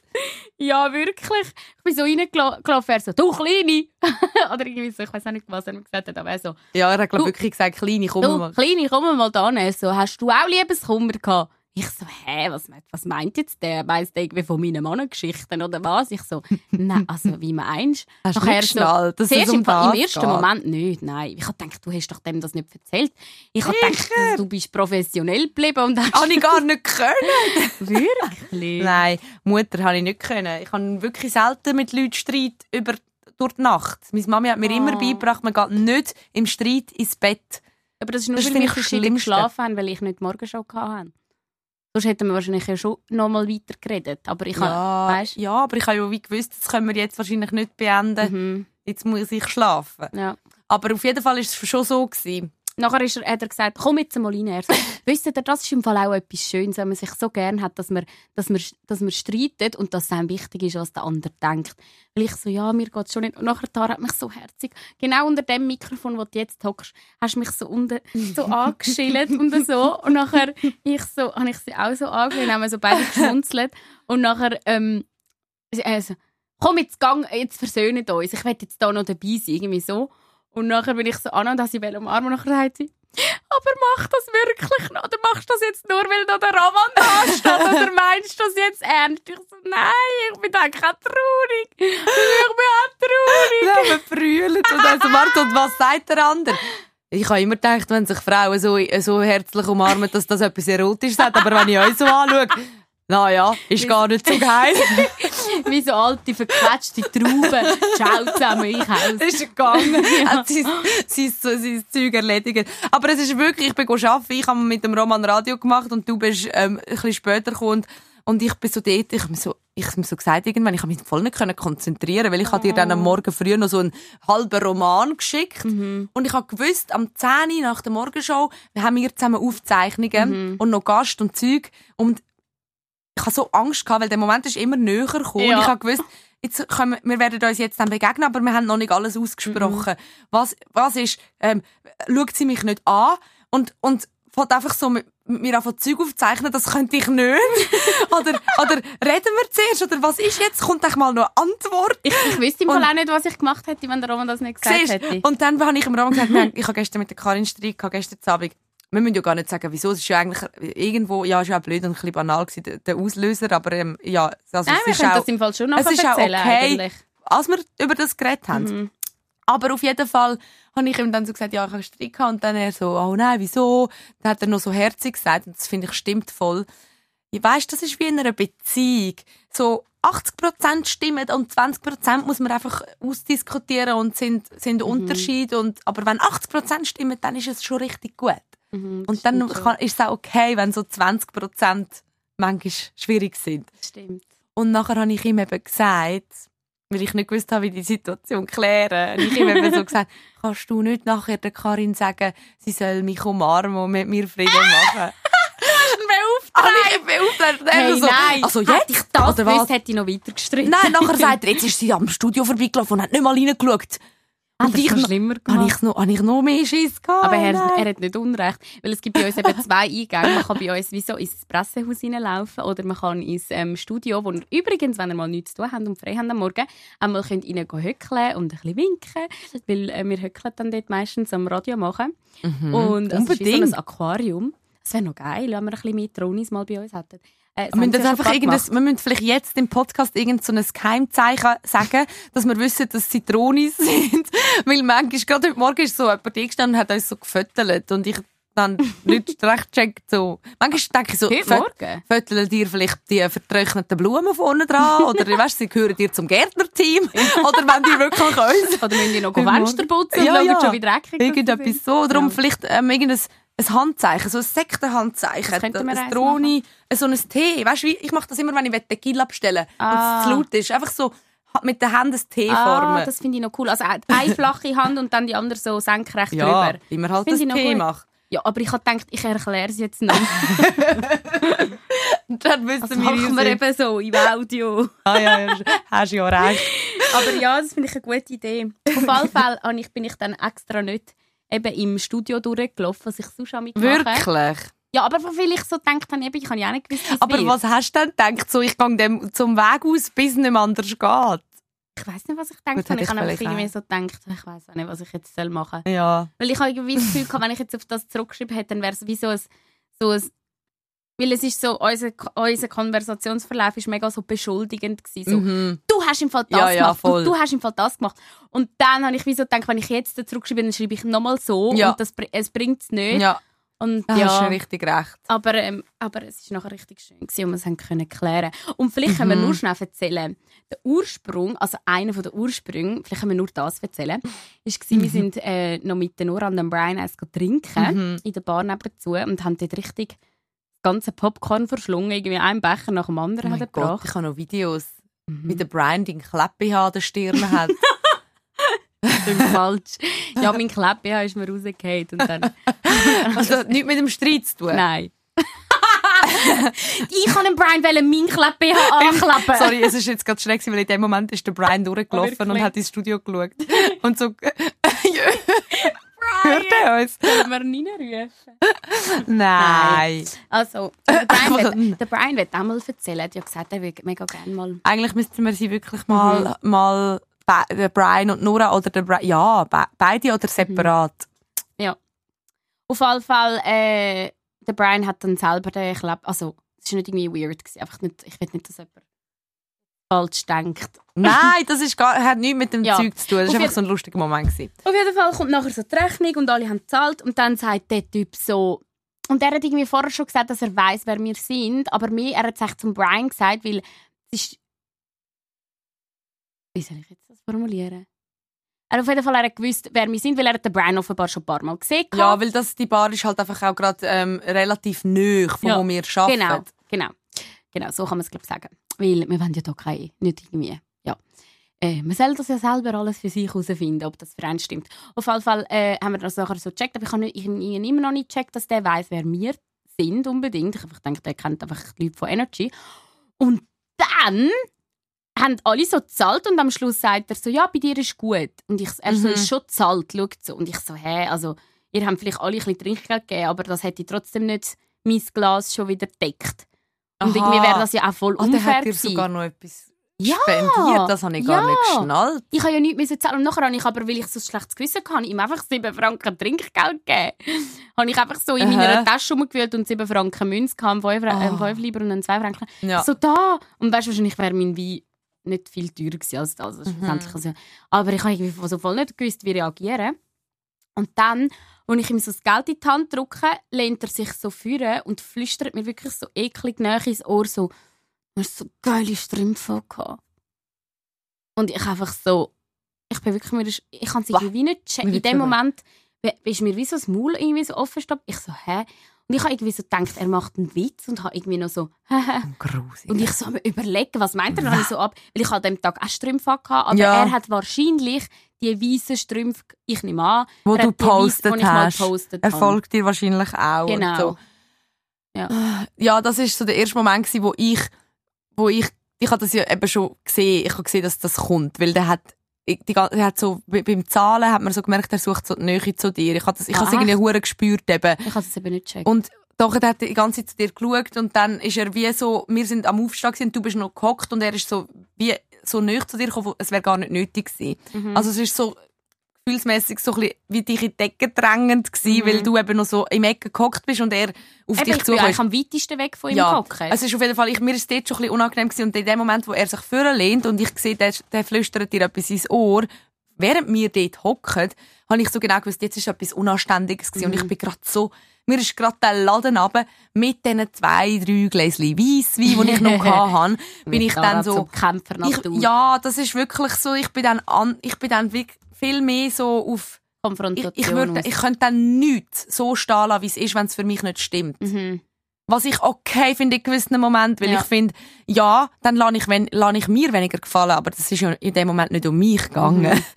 ja, wirklich. Ich bin so reingelaufen, er so, du Kleine. Oder irgendwie so, ich weiß auch nicht, was er mir gesagt hat, aber er so, Ja, er hat glaub, wirklich gesagt, Kleine, komm du mal. Kleine, komm mal da. So, hast du auch Liebeskummer gehabt? Ich so, hä, was, meint- was meint jetzt der? Weiss der irgendwie von meinen Mannengeschichten oder was? Ich so, nein, also wie meinst Hast du nicht geschnallt, dass es um im, im ersten geht? Moment nicht, nein. Ich habe gedacht, du hast doch dem das nicht erzählt. Ich habe gedacht, du bist professionell geblieben und Habe ich gar nicht können. wirklich. Nein, Mutter habe ich nicht können. Ich habe wirklich selten mit Leuten Streit über durch die Nacht. Meine Mami hat mir immer Ah. beigebracht, man geht nicht im Streit ins Bett. Aber das ist nur, Das weil wir verschieden geschlafen haben, weil ich nicht die Morgenshow hatte. Sonst hätten wir wahrscheinlich ja schon noch mal weiter geredet. Aber ich Ja, habe, weißt ja, aber ich habe ja wie gewusst, das können wir jetzt wahrscheinlich nicht beenden. mhm, Jetzt muss ich schlafen. ja. Aber auf jeden Fall war es schon so. Gewesen. Nachher ist er, hat er gesagt, komm jetzt mal rein. Wisst ihr, das ist im Fall auch etwas Schönes, wenn man sich so gern hat, dass man, dass man, dass man streitet und dass es einem wichtig ist, was der andere denkt. Weil ich so, ja, mir geht es schon nicht. Und nachher Tara hat mich so herzig, genau unter dem Mikrofon, wo du jetzt hockst, hast du mich so, unter, so angeschillt und so. Und nachher ich so, habe ich sie auch so angeschaut, haben wir so beide geschmunzelt. Und nachher, ähm, also, komm jetzt, gang, jetzt versöhnt uns. Ich will jetzt da noch dabei sein, irgendwie so. Und nachher bin ich so an und habe sie umarmen und nachher sagt sie, aber mach das wirklich noch? Oder machst du das jetzt nur, weil da der Roman da steht? Oder meinst du das jetzt ernst? Ich so, nein, ich bin eigentlich auch traurig. Ich bin auch traurig. Ja, wir brüllen und dann so, warte, und was sagt der andere? Ich habe immer gedacht, wenn sich Frauen so, so herzlich umarmen, dass das etwas Erotisches hat. Aber wenn ich euch so anschaue, naja, ist gar nicht so geil. Wie so alte, verquetschte Trauben. Ciao zusammen, ich aus. ist gegangen, hat sein, sein, sein Zeug erledigt. Aber es ist wirklich, ich bin arbeiten, ich habe mit dem Roman Radio gemacht und du bist ähm, ein bisschen später gekommen. Und ich bin so dort, ich habe mir so, ich habe mir so gesagt, irgendwann, ich habe mich voll nicht konzentrieren, weil ich habe dir dann am Morgen früh noch so einen halben Roman geschickt. Und ich habe gewusst, am 10 Uhr nach der Morgenshow, wir haben wir zusammen Aufzeichnungen und noch Gast und Zeug. Und ich habe so Angst gehabt, weil der Moment ist immer näher gekommen. Ja. Und ich habe gewusst, jetzt können wir, wir werden uns jetzt dann begegnen, aber wir haben noch nicht alles ausgesprochen. Was, was ist, ähm, schaut sie mich nicht an und, und fängt einfach so mit, mit mir an Zeug aufzeichnen, das könnte ich nicht. oder, oder reden wir zuerst, oder was ist jetzt? Kommt echt mal noch eine Antwort? Ich, ich wüsste im Fall auch nicht, was ich gemacht hätte, wenn der Roman das nicht gesagt Siehst? hätte. Und dann habe ich ihm Raum gesagt, ich habe gestern mit der Karin Streit gestern Abend. Wir müssen ja gar nicht sagen, wieso. Es ist ja eigentlich irgendwo, ja, ist ja blöd und ein bisschen banal gewesen, der, Auslöser, aber ähm, ja, also Nein, es ist auch, das im Fall schon es ist auch okay, eigentlich. als wir über das geredet haben. Mhm. Aber auf jeden Fall habe ich ihm dann so gesagt, ja, ich habe gehabt. Und dann er so, oh nein, wieso? Dann hat er noch so herzig gesagt. Und das finde ich stimmt voll. Ich weiss, das ist wie in einer Beziehung. So 80% stimmen und 20% muss man einfach ausdiskutieren und sind, sind Mhm. Unterschiede. Und, aber wenn 80% stimmen, dann ist es schon richtig gut. Mhm, Und dann kann, ist es auch okay, wenn so 20% manchmal schwierig sind. Das stimmt. Und nachher habe ich ihm eben gesagt, weil ich nicht gewusst habe, wie die Situation klären. Und ich ihm eben so gesagt, kannst du nicht nachher der Karin sagen, sie soll mich umarmen und mit mir Frieden machen? Habe ich beauftragt. Hey, so, nein. Also Hätte jetzt? ich das gewusst, hätte ich noch weiter gestritten. Nein, nachher sagt er, jetzt ist sie am Studio vorbeigelaufen und hat nicht mal reingeschaut. Ah, das ist ich noch noch- schlimmer Habe gemacht. ich noch, habe ich noch mehr Schiss gehabt? Aber er, er hat nicht Unrecht. Weil es gibt bei uns eben zwei Eingänge. Man kann bei uns wie so ins Pressehaus reinlaufen oder man kann ins ähm, Studio, wo ihr übrigens, wenn ihr mal nichts zu tun habt und frei habt am Morgen, einmal könnt gehen hückeln und ein bisschen winken. Weil äh, wir hückeln dann dort meistens am Radio machen. Und es ist wie so ein Aquarium. Das wäre noch geil, wenn wir ein bisschen mehr Tronis mal bei uns hätten. Äh, Wir müssen, sie einfach wir müssen vielleicht jetzt im Podcast irgend so ein Geheimzeichen sagen, dass wir wissen, dass Zitronis sind. Weil manchmal, gerade heute Morgen ist so jemand eingestanden und hat uns so gefüttert. Und ich dann nicht recht checkt. So. Manchmal denke ich so, Morgen? fötteln dir vielleicht die vertrockneten Blumen vorne dran? Oder weißt, sie gehören dir zum Gärtnerteam? Oder wenn die wirklich uns Oder müssen die noch. Fenster putzen und Ja, schauen ja. schon, wie dreckig Irgendetwas so. Darum Ja. vielleicht ähm, irgendein ein Handzeichen, so ein Sektenhandzeichen. Das könnten wir ein Droni, so ein Tee. Weißt du, wie- ich mache das immer, wenn ich Tequila bestelle Ah. und es zu laut ist. Einfach so mit den Händen ein T Ah, formen. das finde ich noch cool. Also äh, eine flache Hand und dann die andere so senkrecht ja, drüber. wie man halt das noch T macht. Ja, aber ich habe gedacht, ich erkläre es jetzt noch. Dann wissen Das wir, machen wir eben so im Audio. Ah, ja, ja, hast ja recht. Aber ja, das finde ich eine gute Idee. Auf alle Fälle bin ich dann extra nicht eben im Studio durchgelaufen, was ich sonst auch mitmache. Wirklich? Ja, aber weil ich so gedacht habe, eben, ich habe ja auch nicht gewusst, wie Aber wird. was hast du denn gedacht? So, ich gehe dem zum Weg aus, bis es nicht mehr anders geht. Ich weiß nicht, was ich gedacht habe. Ich habe einfach irgendwie vielleicht so gedacht, ich weiß auch nicht, was ich jetzt soll machen soll. Ja. Weil ich habe irgendwie das Gefühl wenn ich jetzt auf das zurückgeschrieben hätte, dann wäre es wie so ein, so ein weil es ist so, unser, unser Konversationsverlauf ist mega so beschuldigend gewesen. So, Mhm. du hast im Fall das Ja, ja, gemacht, voll. du, du hast im Fall das gemacht. Und dann habe ich wie so gedacht, wenn ich jetzt zurückschreibe, dann schreibe ich nochmal so Ja. und das, es bringt es nicht. Ja, Und da hast ja, du richtig recht. aber, ähm, aber es ist nachher richtig schön gewesen und wir es haben können klären. Und vielleicht können wir Mhm. nur schnell erzählen, der Ursprung, also einer der Ursprünge, vielleicht können wir nur das erzählen, ist gewesen, wir sind äh, noch mit der Nora und dem Brian eins trinken Mhm. in der Bar nebenzu und haben dort richtig ganze Popcorn verschlungen, irgendwie einen Becher nach dem Oh anderen hat mein er Gott, gebracht. ich habe noch Videos, wie Mhm. der Brian den Kleppe an der Stirn hat. Stimmt, falsch. Ja, mein Kleppe ist mir rausgefallen und dann... also hat nichts mit dem Streit zu tun. Nein. ich kann dem Brian wollen meinen Kleppe anklappen. Sorry, es ist jetzt gerade schräg, weil in dem Moment ist der Brian durchgelaufen Oh, und hat ins Studio geschaut. Und so... Hört er uns? Sollen wir reinrufen? Nein. Also, der Brian, wird, der Brian wird auch mal erzählen. Er hat ja gesagt, er würde mega gerne mal. Eigentlich müssten wir sie wirklich mal, Mhm. mal der Brian und Nora oder der Brian, ja, be beide oder separat. Auf jeden Fall, äh, der Brian hat dann selber den Klepp. Also, es war nicht irgendwie weird. Gewesen. Einfach nicht, ich will nicht, dass jemand falsch denkt. Nein, das ist gar, hat nichts mit dem Ja. Zeug zu tun. Das war einfach so ein lustiger Moment. Gewesen. Auf jeden Fall kommt nachher so die Rechnung und alle haben gezahlt. Und dann sagt der Typ so. Und er hat irgendwie vorher schon gesagt, dass er weiß, wer wir sind. Aber mir, er hat es echt zum Brian gesagt, weil es ist. Wie soll ich jetzt das formulieren? Er auf jeden Fall er hat gewusst, wer wir sind, weil er hat den Brian offenbar schon ein paar Mal gesehen hat. Ja, weil das, die Bar ist halt einfach auch gerade ähm, relativ nöch, von Ja. wo wir arbeiten. Genau, genau. Genau, so kann man es glaube ich sagen. Weil wir wollen ja hier keine, nicht irgendwie, ja. Äh, man soll das ja selber alles für sich herausfinden, ob das für einen stimmt. Auf jeden Fall äh, haben wir das nachher so gecheckt, aber ich habe ich ihn immer noch nicht gecheckt, dass der weiß, wer wir sind unbedingt. Ich einfach gedacht, der kennt einfach die Leute von Energy. Und dann haben alle so gezahlt und am Schluss sagt er so, ja, bei dir ist gut. Und ich, er so, Mhm. ist schon gezahlt, schaut so. Und ich so, hä, also, ihr habt vielleicht alle ein bisschen Trinkgeld gegeben, aber das hätte trotzdem nicht mein Glas schon wieder deckt. Und Aha. irgendwie wäre das ja auch voll der unfair hat dir sogar noch etwas Ja, spendiert. Das habe ich gar ja. nicht geschnallt. Ich habe ja nichts müssen zahlen. Und nachher habe ich aber, weil ich so ein schlechtes Gewissen hatte, ihm einfach 7 Franken Trinkgeld gegeben. habe ich einfach so in Aha. meiner Tasche rumgewühlt und 7 Franken Münze gehabt, 5 Ah. äh, Lieber und dann 2 Franken. Ja. So da. Und weißt du, wahrscheinlich wäre mein Wein nicht viel teurer gewesen als das. Also, schlussendlich. Also, aber ich habe irgendwie so voll nicht gewusst, wie reagieren. Und dann, als ich ihm so das Geld in die Hand drücke, lehnt er sich so führen und flüstert mir wirklich so eklig nach ins Ohr so, du hast so geile Strümpfe gehabt. Und ich einfach so, ich bin wirklich, mir ich kann es irgendwie nicht checken. In dem. Moment ist mir wie so das Maul irgendwie so offen gestanden. Ich so, hä? Und ich habe irgendwie so gedacht, er macht einen Witz und habe irgendwie noch so, Grusig. und ich so am überlegen, was meint er? Dann habe ich so ab, weil ich an dem Tag auch Strümpfe hatte, aber Ja. er hat wahrscheinlich die weißen Strümpfe, ich nehme an, wo du weissen, postet mal hast. gepostet Er folgt dir wahrscheinlich auch. Genau. So. Ja. ja, das ist so der erste Moment, gewesen, wo ich, wo ich, ich habe das ja eben schon gesehen, ich habe gesehen, dass das kommt, weil der hat, ich- die, er hat so, bei- beim Zahlen hat man so gemerkt, er sucht so die Nähe zu dir. Ich habe das, ich Ah, habe irgendwie hure gespürt eben. Ich habe es eben nicht gecheckt. Und doch, er hat die ganze Zeit zu dir geschaut und dann ist er wie so, wir sind am Aufstehen gewesen und du bist noch gehockt und er ist so, wie, so nahe zu dir gekommen, es wäre gar nicht nötig gewesen. Mhm. Also es ist so, gefühlsmässig so ein bisschen wie dich in die Decke drängend gewesen, Mhm. weil du eben noch so im Ecke gehockt bist und er auf Eben, dich ich bin eigentlich am weitesten weg von ihm Ja, hocken. es ist auf jeden Fall, ich, mir ist dort schon ein bisschen unangenehm gewesen und in dem Moment, wo er sich vorlehnt und ich sehe, der, der flüstert dir etwas ins Ohr, während wir dort hocken, habe ich so genau gewusst, jetzt ist etwas Unanständiges gewesen und Mhm. ich bin gerade so, mir ist gerade der Laden runter mit diesen zwei, drei Gläschen Weisswein, die ich noch hatte, bin ich dann so, Kämpfer ich, ja, das ist wirklich so, ich bin dann an, ich bin dann wirklich viel mehr so auf, ich, Konfrontation. ich, würde, aus. ich könnte dann nichts so stehen lassen, wie es ist, wenn es für mich nicht stimmt. Mhm. was ich okay finde in gewissen Momenten, weil Ja. ich finde, ja, dann lasse ich, wenn, lasse ich mir weniger gefallen, aber das ist ja in dem Moment nicht um mich gegangen.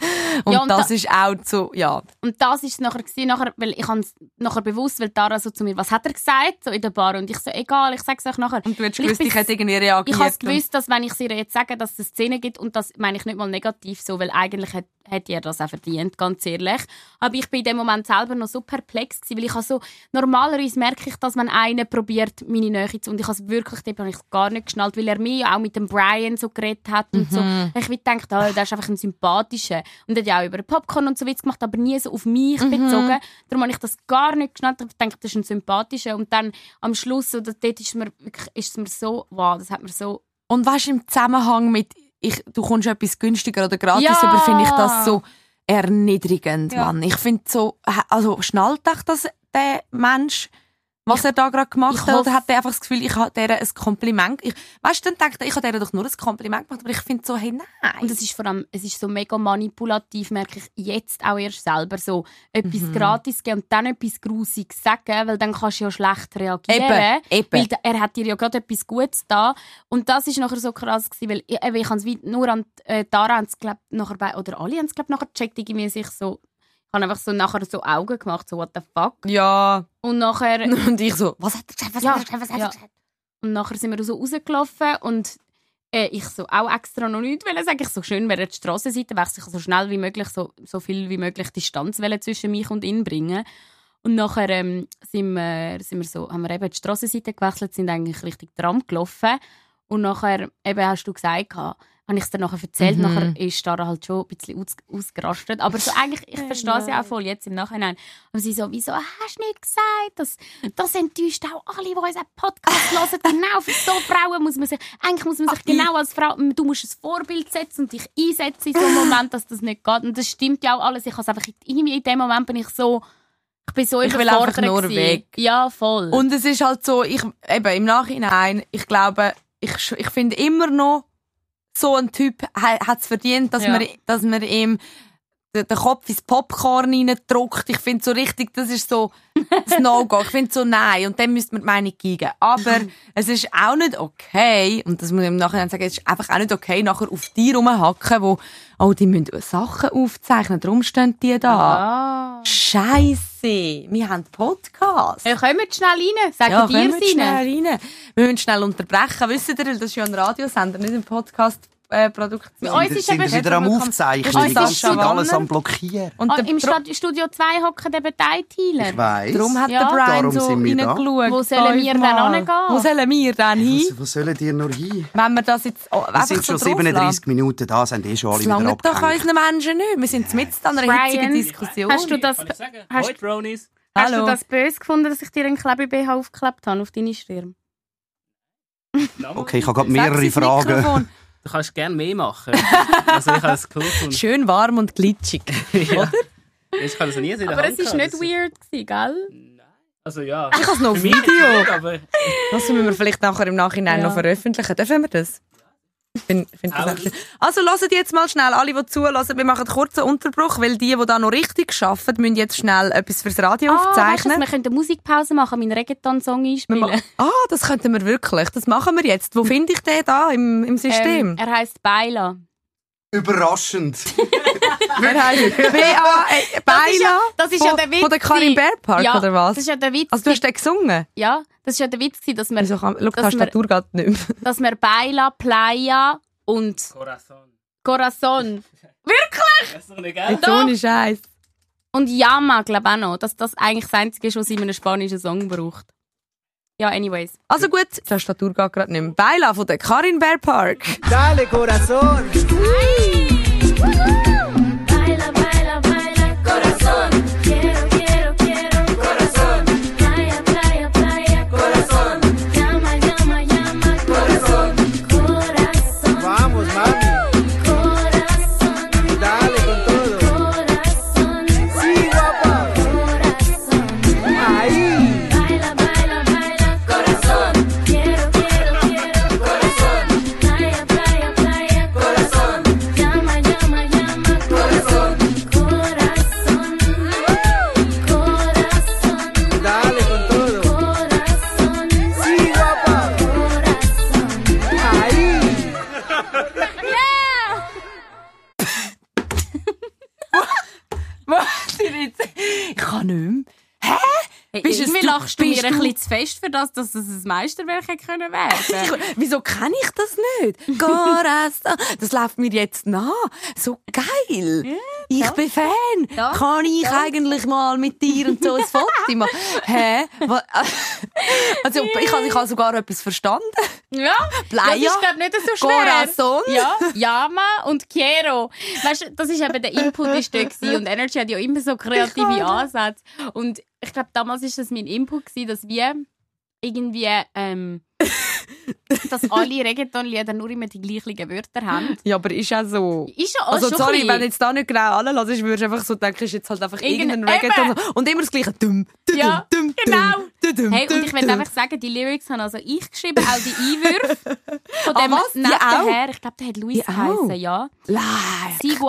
Und, Mhm. Ja, und das da- ist auch so, ja. Und das ist es nachher gewesen, nachher, weil ich habe nachher bewusst, weil Tara so zu mir, was hat er gesagt, so in der Bar und ich so, egal, ich sag's euch nachher. Und du hättest gewusst, ich hätte irgendwie reagiert. Ich habe und- gewusst, dass wenn ich ihr jetzt sage, dass es Szene gibt, und das meine ich nicht mal negativ so, weil eigentlich hat, hätte er das auch verdient, ganz ehrlich. Aber ich bin in dem Moment selber noch so perplex gewesen, weil ich habe so, normalerweise merke ich, dass wenn einer probiert, meine Nähe zu, und ich habe es wirklich, dort habe ich es gar nicht geschnallt, weil er mir ja auch mit dem Brian so geredet hat und so. Ich wie gedacht, oh, der ist einfach ein sympathischer. Und er hat ja auch über Popcorn und so Witz gemacht, aber nie so auf mich bezogen. Darum habe ich das gar nicht geschnallt. Ich dachte, das ist ein sympathischer. Und dann am Schluss, oder dort ist mir, wirklich, ist es mir so, wow, das hat mir so Und du, im Zusammenhang mit, ich, du kommst etwas günstiger oder gratis Ja. über, finde ich das so erniedrigend, Ja. Mann. Ich finde so, also schnallt euch das der Mensch, was er da gerade gemacht ich hat, oder hat er einfach das Gefühl, ich habe der ein Kompliment, ich, weißt du, dann denkt er, ich habe der doch nur ein Kompliment gemacht, aber ich finde so, hey, nein. Und es ist vor allem, es ist so mega manipulativ, merke ich jetzt auch erst selber so etwas gratis geben und dann etwas Grusiges sagen, weil dann kannst du ja schlecht reagieren. Eben, eben. Weil er hat dir ja gerade etwas Gutes da und das ist nachher so krass gewesen, weil ich, eben, ich habe es nur an äh, Tara haben's, glaub, nachher bei, oder alle haben es glaub, nachher gecheckt, irgendwie sich so, ich habe einfach so nachher so Augen gemacht, so what the fuck. ja. Und nachher Und ich so, was hat er gesagt, was Ja, hat er gesagt, was hat ja. er gesagt? Und nachher sind wir so rausgelaufen und äh, ich so auch extra noch nichts wollen sagen. Ich so schön wäre die Strassenseite wechseln, ich so schnell wie möglich, so, so viel wie möglich Distanz wollen zwischen mich und ihn bringen. Und nachher ähm, sind, wir, sind wir so, haben wir eben die Strassenseite gewechselt, sind eigentlich Richtung Tram gelaufen. Und nachher, eben hast du gesagt, habe ich es dir nachher erzählt, Mhm. nachher ist Dara halt schon ein bisschen aus, ausgerastet. Aber so eigentlich, ich verstehe sie auch voll jetzt im Nachhinein. Aber sie so, wieso hast du nicht gesagt? Das, das enttäuscht auch alle, die unseren Podcast hören. Genau, für so Frauen muss man sich, eigentlich muss man sich genau als Frau, du musst ein Vorbild setzen und dich einsetzen in so einem Moment, dass das nicht geht. Und das stimmt ja auch alles. Ich habe einfach, irgendwie in dem Moment bin ich so, ich bin so Ich will einfach nur gewesen. weg. Ja, voll. Und es ist halt so, ich, eben im Nachhinein, ich glaube, ich, ich finde immer noch, so ein Typ hat es verdient, dass, Ja. man, dass man ihm den, Kopf ins Popcorn reindrückt. Ich finde so richtig, das ist so das No-Go. Ich finde so nein. Und dann müsste man die Meinung geben. Aber es ist auch nicht okay, und das muss ich im Nachhinein sagen, es ist einfach auch nicht okay, nachher auf die rumhacken, wo, oh, die müssen Sachen aufzeichnen, darum stehen die da. ah. Scheisse, wir haben Podcast. Ja, kommt schnell rein. Sagen Ja, kommen wir sie schnell rein. Wir müssen schnell unterbrechen. Wisst ihr, das ist ja ein Radiosender, nicht ein Podcast-Produktion. Bei uns Sind ist sind wieder am Aufzeichnen? Uns ist alles am Blockieren. Und Ah, Im Studio 2 hocken eben die Ich weiss. Darum hat Ja. der Brian Darum so reingeschaut. Wo sollen wir denn hingehen? Wo sollen wir denn hin? Wo sollen die nur hin? Wenn wir das jetzt oh, Wir einfach sind so schon drauf 37 Minuten da, sind eh schon alle Das wieder langt doch abgehängt. unseren Menschen nicht. Wir sind mitten an einer hitzigen Diskussion. Hast du das, hast, hast du das böse gefunden, dass ich dir einen Klebe-BH aufgeklebt habe auf deine Stirn? Okay, ich habe gerade mehrere Fragen. Du kannst gerne mehr machen. also ich habe es cool gefunden. Schön warm und glitschig. ja. Ich kann es nie in der Aber Hand es war nicht weird, gewesen, gell? Nein. Also ja. Ich habe es noch auf Video. nicht, aber Das müssen wir vielleicht nachher im Nachhinein Ja. noch veröffentlichen. Dürfen wir das? Ich find, find das Auch. echt schön. Also hört jetzt mal schnell, alle, die zulassen, wir machen einen kurzen Unterbruch, weil die, die da noch richtig arbeiten, müssen jetzt schnell etwas fürs Radio Ah, weißt du, aufzeichnen. wir können eine Musikpause machen, meinen Reggaeton-Song einspielen. ah, das könnten wir wirklich. Das machen wir jetzt. Wo finde ich den da im, im System? Ähm, er heisst Baila. Überraschend. er B.A. äh, Das ist ja- das ist ja der Witz von der Karin Park, ja, oder was? Das ist ja der Witz. Also du hast den gesungen? ja, das ist ja der Witz, dass wir, Also, schau, die Dass Tastatur geht nicht mehr. dass wir Baila, Playa und Corazon. Corazon Das ist doch nicht geil. Jetzt ohne Scheiß. und Yama, glaube ich auch noch, dass das eigentlich das Einzige ist, was sie in einem spanischen Song braucht. Ja, anyways. Also gut, die Tastatur geht gerade nicht mehr. Baila von der Karin Bear Park. Dale corazón. Baila, bisschen zu fest für das, dass es ein Meisterwerk hätte können werden Ich, wieso kenne ich das nicht? Corazon. Das läuft mir jetzt nach. So geil. ich bin Fan. Ja. Kann ich eigentlich mal mit dir und so ein Foto machen? Hä? Also, ich habe ich habe sogar etwas verstanden. Ja, das Playa. ist glaube nicht so schwer. Corazon. Ja, Yama und Quiero. Weißt du, das ist eben der Input ist dort und Energy hat ja immer so kreative Ansätze. Und ich glaube, damals ist das mein Input dass wir irgendwie, ähm, dass alle Reggaeton-Lieder nur immer die gleichen Wörter haben. Ja, aber ist auch so. Ist ja Also, schon sorry, wenn jetzt da nicht genau anlässt, würdest du einfach so denken, ist jetzt halt einfach Irgendein- Reggaeton. Und immer das gleiche. Dum, dum, Ja, dum, genau. dum, dum, Hey, und ich will einfach sagen, die Lyrics haben also ich geschrieben, auch die Einwürfe. Von Ah, dem was? Die nebenher, ich glaube, der hat Luis auch? geheißen, ja.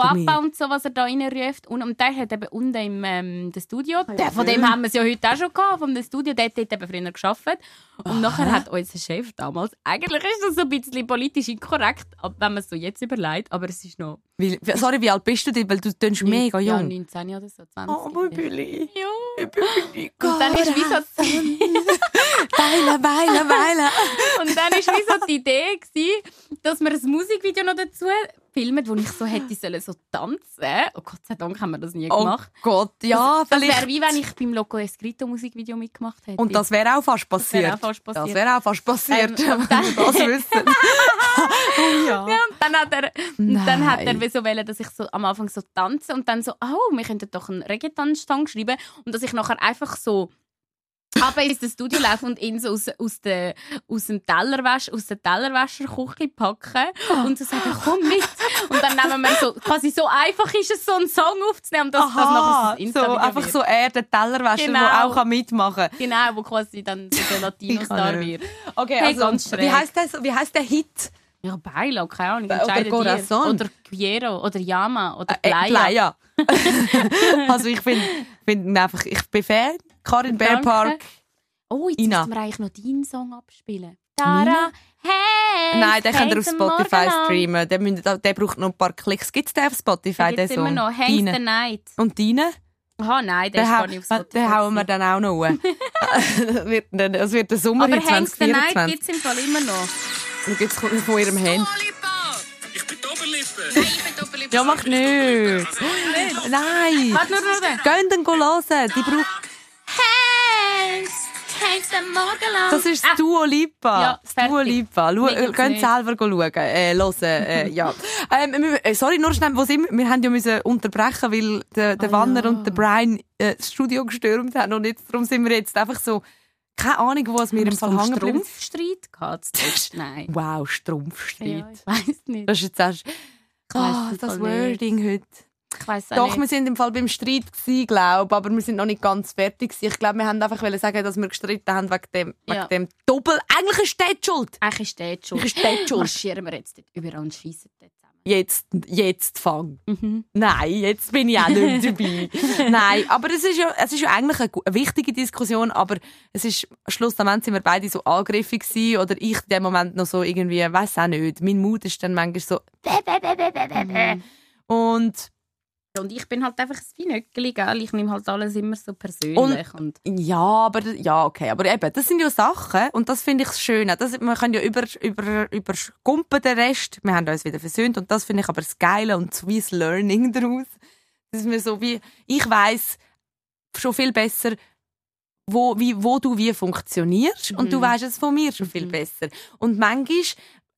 Abba und so, was er da reinruft. Und, und der hat eben unten im ähm, Studio, der, von dem haben wir es ja heute auch schon gehabt, von dem Studio, der hat dort eben früher gearbeitet. Und nachher hat unser Chef damals, eigentlich ist das so ein bisschen politisch inkorrekt, wenn man es so jetzt überlegt, aber es ist noch Wie, sorry, wie alt bist du denn? Weil du tönst mega ja, jung. 19 oder so, 20. Oh, mein Billy. ja. Und Und dann ist wie so Weile, Weile, Weile. Und dann war wie so die Idee, gewesen, dass wir ein Musikvideo noch dazu filmen, wo ich so hätte sollen so tanzen. Oh Gott sei Dank haben wir das nie Oh gemacht. Gott, ja, Das vielleicht. wäre wie wenn ich beim Loco Escrito Musikvideo mitgemacht hätte. Und das wäre auch fast Das wäre passiert. auch fast passiert. Das wäre auch fast passiert, Ähm, wenn und wir dann- das wissen. oh ja. Ja, und dann hat er, dann hat er so wollen, dass ich so am Anfang so tanze und dann so, oh, wir könnten doch einen Reggaeton-Song schreiben und dass ich nachher einfach so aber ins Studio laufen und ihn so aus, aus, der, aus dem Tellerwäsch, aus der Tellerwäscherküche packen und so sagen, komm mit. Und dann nehmen wir so, quasi so einfach ist es, so einen Song aufzunehmen, dass das nachher Aha, das so, Insta-Video einfach wird. so er, der Tellerwäscher, Genau. der auch kann mitmachen kann. Genau, wo quasi dann so der Latino-Star wird. Okay, Hey, also, ganz schräg. wie heisst der, wie heisst der Hit? Ja, Bailo, keine Ahnung. Oder. Corazon. Oder Quiero, oder Yama, oder Äh, Playa. Playa. also ich finde find ihn einfach, ich bin Fan. Karin Danke. Bärpark. Oh, jetzt Ina. müssen wir eigentlich noch deinen Song abspielen. Tara, hey! Nein, den könnt ihr auf Spotify streamen. Der, müsst, der braucht noch ein paar Klicks. Gibt es den auf Spotify, den gibt's immer Song? noch. Hangs the. Night. Und deine? Aha, nein, der Den, ist gar nicht auf Spotify. den hauen wir dann auch noch rein. Das wird, dann- das wird der Sommer Aber in Hangs the Night 2024. gibt es im Fall immer noch. Dann gibt's von ihrem Hand. Ich bin Doppellippe. Ja, mach nicht. Nein. Warte nur noch den. Gehen dann hören. Die braucht, das ist Ah, das Dua Lipa. Ja, das fertig. Lipa. Schau, Geht nicht. selber schauen. Äh, hören. Äh, ja. ähm, äh, sorry, nur schnell, wo sind wir? Wir haben ja müssen unterbrechen, weil der, der Ah, Wanner ja. und der Brian äh, das Studio gestürmt haben. Und jetzt, darum sind wir jetzt einfach so, keine Ahnung, wo es mir im Fall hängen geblieben ist. Strumpfstreit gehabt? Nein. Wow, Strumpfstreit. Ja, ich weiß nicht. Das ist jetzt erst, weiss Ah, das. Wording heute. Ich weiss auch Doch, nicht. wir sind im Fall beim Streit gsi, glaube aber wir sind noch nicht ganz fertig gsi. Ich glaube, wir haben einfach wollen sagen, dass wir gestritten haben wegen dem, wegen Ja. dem Doppel. Eigentlich ist die schuld. Eigentlich ist der schon. Eigentlich ist die schuld. Marschieren wir jetzt dort überall und schiessen dort zusammen. Jetzt, jetzt fang. Mhm. Nein, jetzt bin ich auch nicht dabei. Nein, aber es ist ja, es ist ja eigentlich eine, gu- eine wichtige Diskussion, aber es ist, schlussendlich sind wir beide so angriffig gewesen, oder ich in dem Moment noch so irgendwie, weiß auch nicht. Mein Mut ist dann manchmal so, Mhm. und Und ich bin halt einfach ein Weinöckeli, gell? Ich nehme halt alles immer so persönlich. Und, Ja, aber ja, okay, aber eben, das sind ja Sachen und das finde ich das Schöne. Das, wir können ja über über überskumpen den Rest. Wir haben uns wieder versöhnt und das finde ich aber das Geile und so wie das Learning daraus, dass wir so wie ich weiß schon viel besser wo, wie, wo du wie funktionierst und du Mhm. weißt es von mir schon viel Mhm. besser. Und manchmal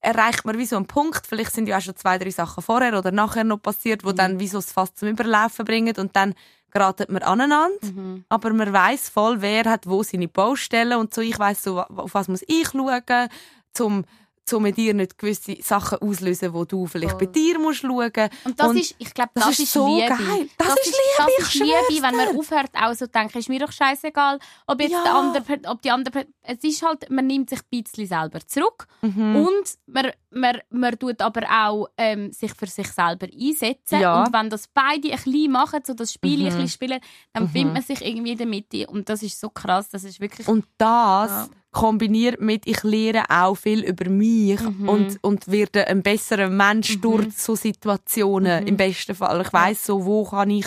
erreicht man wie so einen Punkt, vielleicht sind ja auch schon zwei, drei Sachen vorher oder nachher noch passiert, wo Mhm. dann wie so es fast zum Überlaufen bringen und dann geraten wir aneinander mhm. aber man weiß voll, wer hat wo seine Baustellen und so. Ich weiß so, auf was muss ich schauen, zum zum mit dir nicht gewisse Sachen auslösen, wo du vielleicht bei dir musst schauen. und das Und ist, ich glaube, das das, ist so Liebe. geil. Das ist Liebe, das ist Liebe, wenn man aufhört, auch so zu denken, ist mir doch scheißegal, ob jetzt Ja. der andere, ob die andere, es ist halt, man nimmt sich ein bisschen selber zurück Mhm. und man, man, man tut aber auch ähm, sich für sich selber einsetzen Ja. und wenn das beide ein bisschen machen, so das Spiel Mhm. ein bisschen spielen, dann Mhm. findet man sich irgendwie in der Mitte und das ist so krass, das ist wirklich Und das Ja. Kombiniert mit, ich lerne auch viel über mich Mhm. und, und werde ein besserer Mensch durch so Situationen Mhm. im besten Fall. Ich weiß so, wo kann ich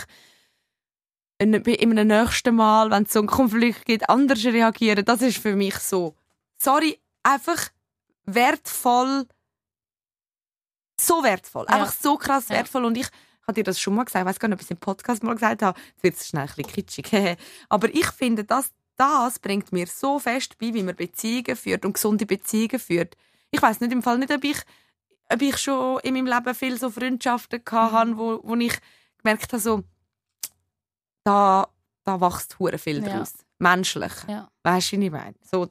in, einem nächsten Mal, wenn es so einen Konflikt gibt, anders reagieren. Das ist für mich so. Sorry, einfach wertvoll. So wertvoll. Ja. Einfach so krass Ja. wertvoll. Und ich habe dir das schon mal gesagt. Ich weiß gar nicht, ob ich es im Podcast mal gesagt habe. Jetzt wird es schnell ein bisschen kitschig. Aber ich finde, das, das bringt mir so fest bei, wie man Beziehungen führt und gesunde Beziehungen führt. Ich weiß nicht im Fall nicht, ob ich, ob ich schon in meinem Leben viel so Freundschaften gehabt habe, wo, wo ich gemerkt habe, so, da, da wächst hure viel Ja. draus. Menschlich. Ja. Weißt du, was ich meine? So,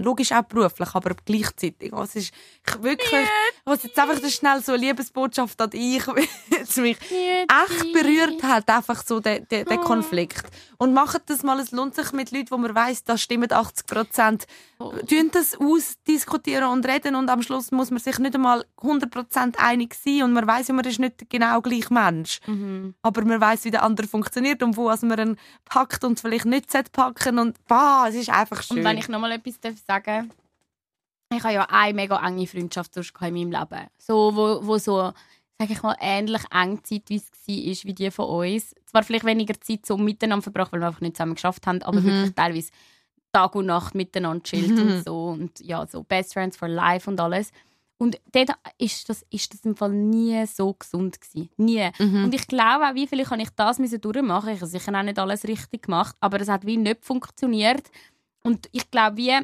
logisch auch beruflich, aber gleichzeitig. Also, es ist ich wirklich, was jetzt einfach das schnell so eine Liebesbotschaft an dich, jetzt mich echt berührt hat, einfach so der, der, der Konflikt. Und macht das mal, es lohnt sich mit Leuten, wo man weiss, da stimmen 80 Prozent. Tun das ausdiskutieren und reden und am Schluss muss man sich nicht einmal 100 Prozent einig sein und man weiss man ist nicht genau gleich Mensch. Mhm. Aber man weiss, wie der andere funktioniert und wo also man ihn packt und vielleicht nicht packen und bah, es ist einfach schön. Und wenn ich noch mal etwas darf sagen ich habe ja eine mega enge Freundschaft sonst in meinem Leben. So, wo, wo so, sag ich mal, ähnlich eng zeitweise war wie die von uns. Zwar vielleicht weniger Zeit so miteinander verbracht, weil wir einfach nicht zusammen geschafft haben, aber Mhm. wirklich teilweise Tag und Nacht miteinander chillt und so. Und ja, so Best Friends for Life und alles. Und dort ist das, ist das im Fall nie so gesund gewesen. Nie. Mhm. Und ich glaube auch, wie viel kann ich das müssen durchmachen. Ich habe sicher auch nicht alles richtig gemacht, aber es hat wie nicht funktioniert. Und ich glaube, wie,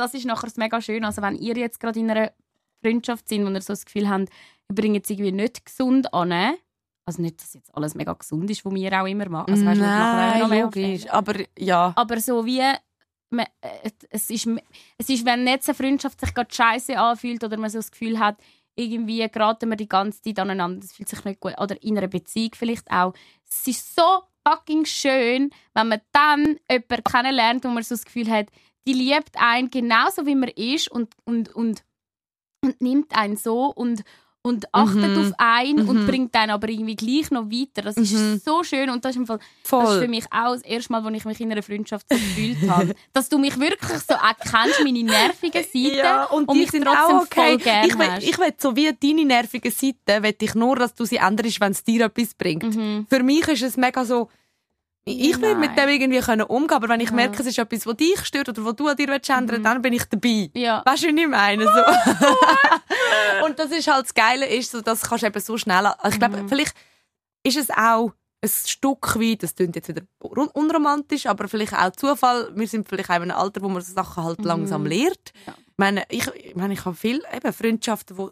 das ist nachher das mega schön. Also wenn ihr jetzt gerade in einer Freundschaft sind, wo ihr so das Gefühl habt, ihr bringt es irgendwie nicht gesund an. Also nicht, dass jetzt alles mega gesund ist, was wir auch immer machen. Also, weißt, Nein, noch mehr logisch. Aber ja. Aber so wie man, äh, es, ist, es ist, wenn jetzt eine Freundschaft sich gerade scheiße anfühlt oder man so das Gefühl hat, irgendwie geraten wir die ganze Zeit aneinander, das fühlt sich nicht gut. Oder in einer Beziehung vielleicht auch. Es ist so fucking schön, wenn man dann jemanden kennenlernt, wo man so das Gefühl hat, die liebt einen genauso, wie man ist und, und, und, und nimmt einen so und, und achtet Mhm. auf einen und Mhm. bringt einen aber irgendwie gleich noch weiter. Das Mhm. ist so schön und das ist, im Fall, Voll. das ist für mich auch das erste Mal, wo ich mich in einer Freundschaft so gefühlt habe. Dass du mich wirklich so erkennst, meine nervigen Seiten Ja, und, und mich sind trotzdem auch okay. voll gern ich will, hast. ich will so wie deine nervigen Seiten, will ich nur, dass du sie änderst, wenn es dir etwas bringt. Mhm. Für mich ist es mega so, ich will mit dem irgendwie können umgehen, aber wenn ich Ja. merke, es ist etwas, was dich stört oder was du an dir willst ändern, dann bin ich dabei. Ja. Weißt du, wie ich meine? So. und das ist halt das Geile, ist, so, das kannst du eben so schnell. Ich glaube, vielleicht ist es auch ein Stück weit, das klingt jetzt wieder un- unromantisch, aber vielleicht auch Zufall. Wir sind vielleicht auch in einem Alter, wo man so Sachen halt langsam lernt. Ja. Ich meine, ich, ich, meine, ich habe viele eben Freundschaften, wo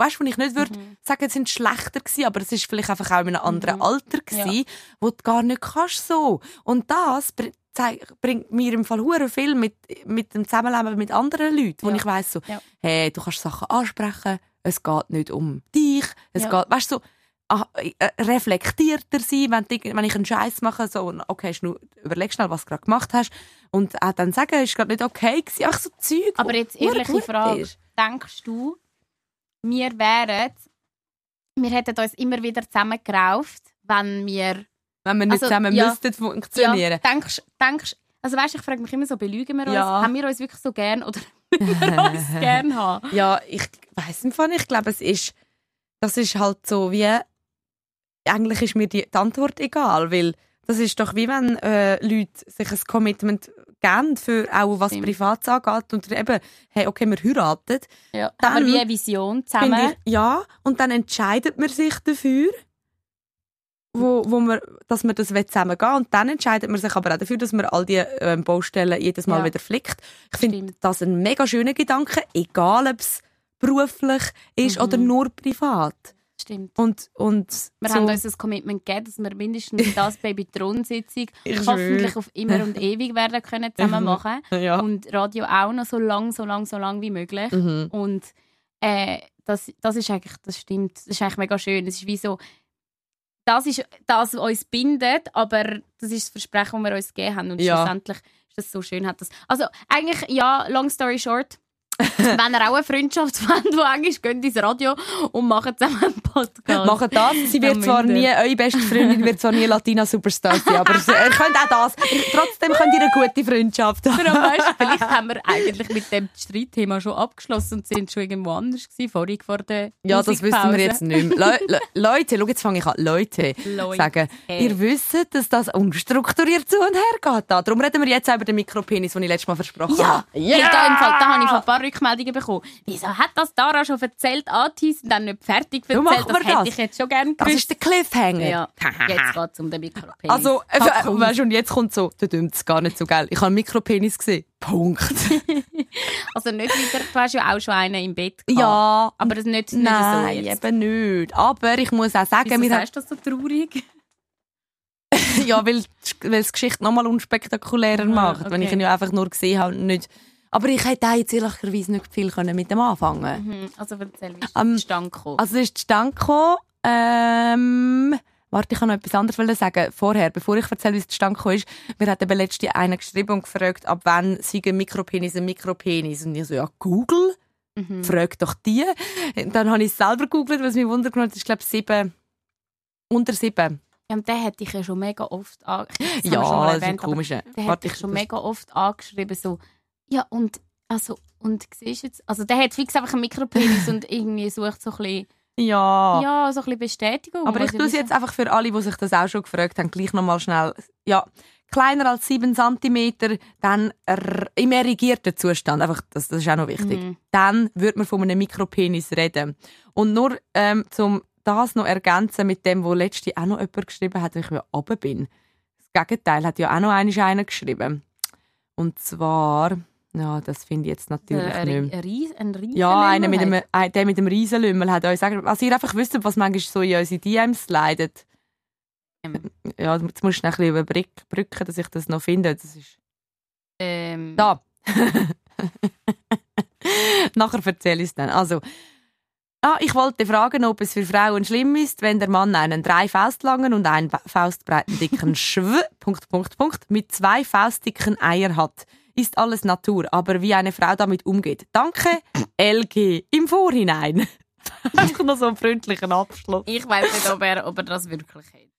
weißt du, ich nicht würde sagen, sie sind schlechter gewesen, aber es ist vielleicht einfach auch in einem anderen Alter gewesen, wo du gar nicht kannst so. Und das bringt mir im Fall hure viel mit, mit dem Zusammenleben mit anderen Leuten, wo Ja. ich weiss so, Ja. hey, du kannst Sachen ansprechen, es geht nicht um dich, es Ja. geht, weißt du, so, ah, äh, reflektierter sein, wenn, du- wenn ich einen Scheiß mache, so, okay, schnell, überleg schnell, was du gerade gemacht hast, und auch dann sagen, es war gerade nicht okay gewesen, ach so Zeug. Aber jetzt ehrliche Frage. ist. Denkst du, wir wären, wir hätten uns immer wieder zusammengerauft, wenn wir Wenn wir nicht Also, zusammen ja. müssten funktionieren. Ja, denkst, denkst, also weißt, ich frage mich immer so, belügen wir uns? Ja. Haben wir uns wirklich so gern oder müssen wir uns gern haben? Ja, ich weiß im Fall nicht. Ich glaube, es ist, das ist halt so wie, eigentlich ist mir die, die Antwort egal, weil das ist doch wie wenn äh, Leute sich ein Commitment geben für auch was Stimmt. Privates angeht und eben, hey, okay, wir heiraten. Ja. Dann Haben wir wie eine Vision zusammen? Ich, ja, und dann entscheidet man sich dafür, wo, wo man, dass man das zusammen gehen und dann entscheidet man sich aber auch dafür, dass man all die ähm, Baustellen jedes Mal Ja. wieder flickt. Ich finde das ein mega schöner Gedanke, egal ob es beruflich ist Mhm. oder nur privat. Stimmt. Und, und Wir so, haben uns das Commitment gegeben, dass wir mindestens das Baby-Thron-Sitzung Ich hoffentlich auf immer und ewig werden können zusammen machen. ja. Und Radio auch noch so lang, so lang, so lang wie möglich. Mhm. Und äh, das, das ist eigentlich, das stimmt, das ist eigentlich mega schön. Es ist wie so, das ist das, was uns bindet, aber das ist das Versprechen, das wir uns gegeben haben. Und Ja. schlussendlich ist das so schön. Hat das. Also eigentlich, ja, long story short, Wenn ihr auch eine Freundschaftsfreund, die eng ist, geht ins Radio und macht zusammen einen Podcast. Machen das. Sie wird Ja, zwar nie, eure beste Freundin wird zwar nie Latina Superstar sein, aber ihr könnt auch das. Trotzdem könnt ihr eine gute Freundschaft haben. Aber weißt, du, vielleicht haben wir eigentlich mit dem Streitthema schon abgeschlossen und sind schon irgendwo anders gewesen, vorhin vor der Ja, das wissen wir jetzt nicht mehr. Le Le Leute, schau, jetzt fange ich an. Leute, Leute. sagen, ihr wisst, dass das unstrukturiert zu und her geht. Da. Darum reden wir jetzt über den Mikropenis, den ich letztes Mal versprochen Ja, habe. yeah. da, im Fall, da habe ich ein paar Rückmeldungen bekommen. Wieso hat das Dara schon erzählt, angeteased und dann nicht fertig erzählt? machen das hätte das. ich jetzt schon gerne Das gewusst. ist der Cliffhanger. ja, jetzt geht es um den Mikropenis. Also, Ah, cool. weißt du, und jetzt kommt so, du dümmst gar nicht so geil. Ich habe einen Mikropenis gesehen. Punkt. also nicht wieder, du hast ja auch schon einen im Bett gehabt. ja, Aber das nicht, nicht nein, so jetzt. eben nicht. Aber ich muss auch sagen, Wieso sagst du das so traurig? ja, weil, weil es die Geschichte nochmal unspektakulärer macht, wenn ich okay. ihn ja einfach nur gesehen habe und nicht. Aber ich hätte auch jetzt ehrlicherweise nicht viel können mit dem anfangen. Mhm. Also erzähl, wie ist Ähm, das zustande gekommen? Also ist zustande gekommen, ähm, warte, ich kann noch etwas anderes sagen. Vorher, bevor ich erzähle, wie es zustande gekommen ist, mir hat eben letztens einer geschrieben und gefragt, ab wann sei ein Mikropenis ein Mikropenis. Und ich so, ja, Google, Mhm. frag doch die. Und dann habe ich es selber gegoogelt, was mich wundert hat, das ist glaube ich sieben, unter sieben. Ja, und den hätte ich ja schon mega oft angeschrieben. Ja, das ist ein komischer. Der Warte, hat ich schon mega oft angeschrieben, so, ja, und, also, und siehst du jetzt, also der hat fix einfach einen Mikropenis und irgendwie sucht so ein bisschen, Ja. ja, so ein bisschen Bestätigung. Aber ich tue es jetzt einfach für alle, die sich das auch schon gefragt haben, gleich nochmal schnell. Ja, kleiner als 7 cm, dann im erigierten Zustand, einfach, das, das ist auch noch wichtig. Mhm. Dann würde man von einem Mikropenis reden. Und nur ähm, zum das noch ergänzen mit dem, wo letzte auch noch jemand geschrieben hat, wenn ich wieder oben bin. Das Gegenteil hat ja auch noch einer geschrieben. Und zwar, ja, das finde ich jetzt natürlich Äh, nicht ein, mehr. ein, ein Ja, einer mit dem, ein- der mit dem Riesenlümmel hat euch gesagt, also ihr einfach wisst, was manchmal so in unsere DMs slidet. Ähm. Ja, jetzt musst du noch ein bisschen überbrücken, dass ich das noch finde. Das ist Ähm, da. Nachher erzähle ich es dann. Also, ah, ich wollte fragen, ob es für Frauen schlimm ist, wenn der Mann einen drei Faustlangen und einen faustbreiten dicken Schw Punkt, Punkt, Punkt, mit zwei faustdicken Eier hat. Ist alles Natur, aber wie eine Frau damit umgeht. Danke, LG, im Vorhinein. Einfach noch so einen freundlichen Abschluss. ich weiß nicht, ob er, ob er das wirklich hat.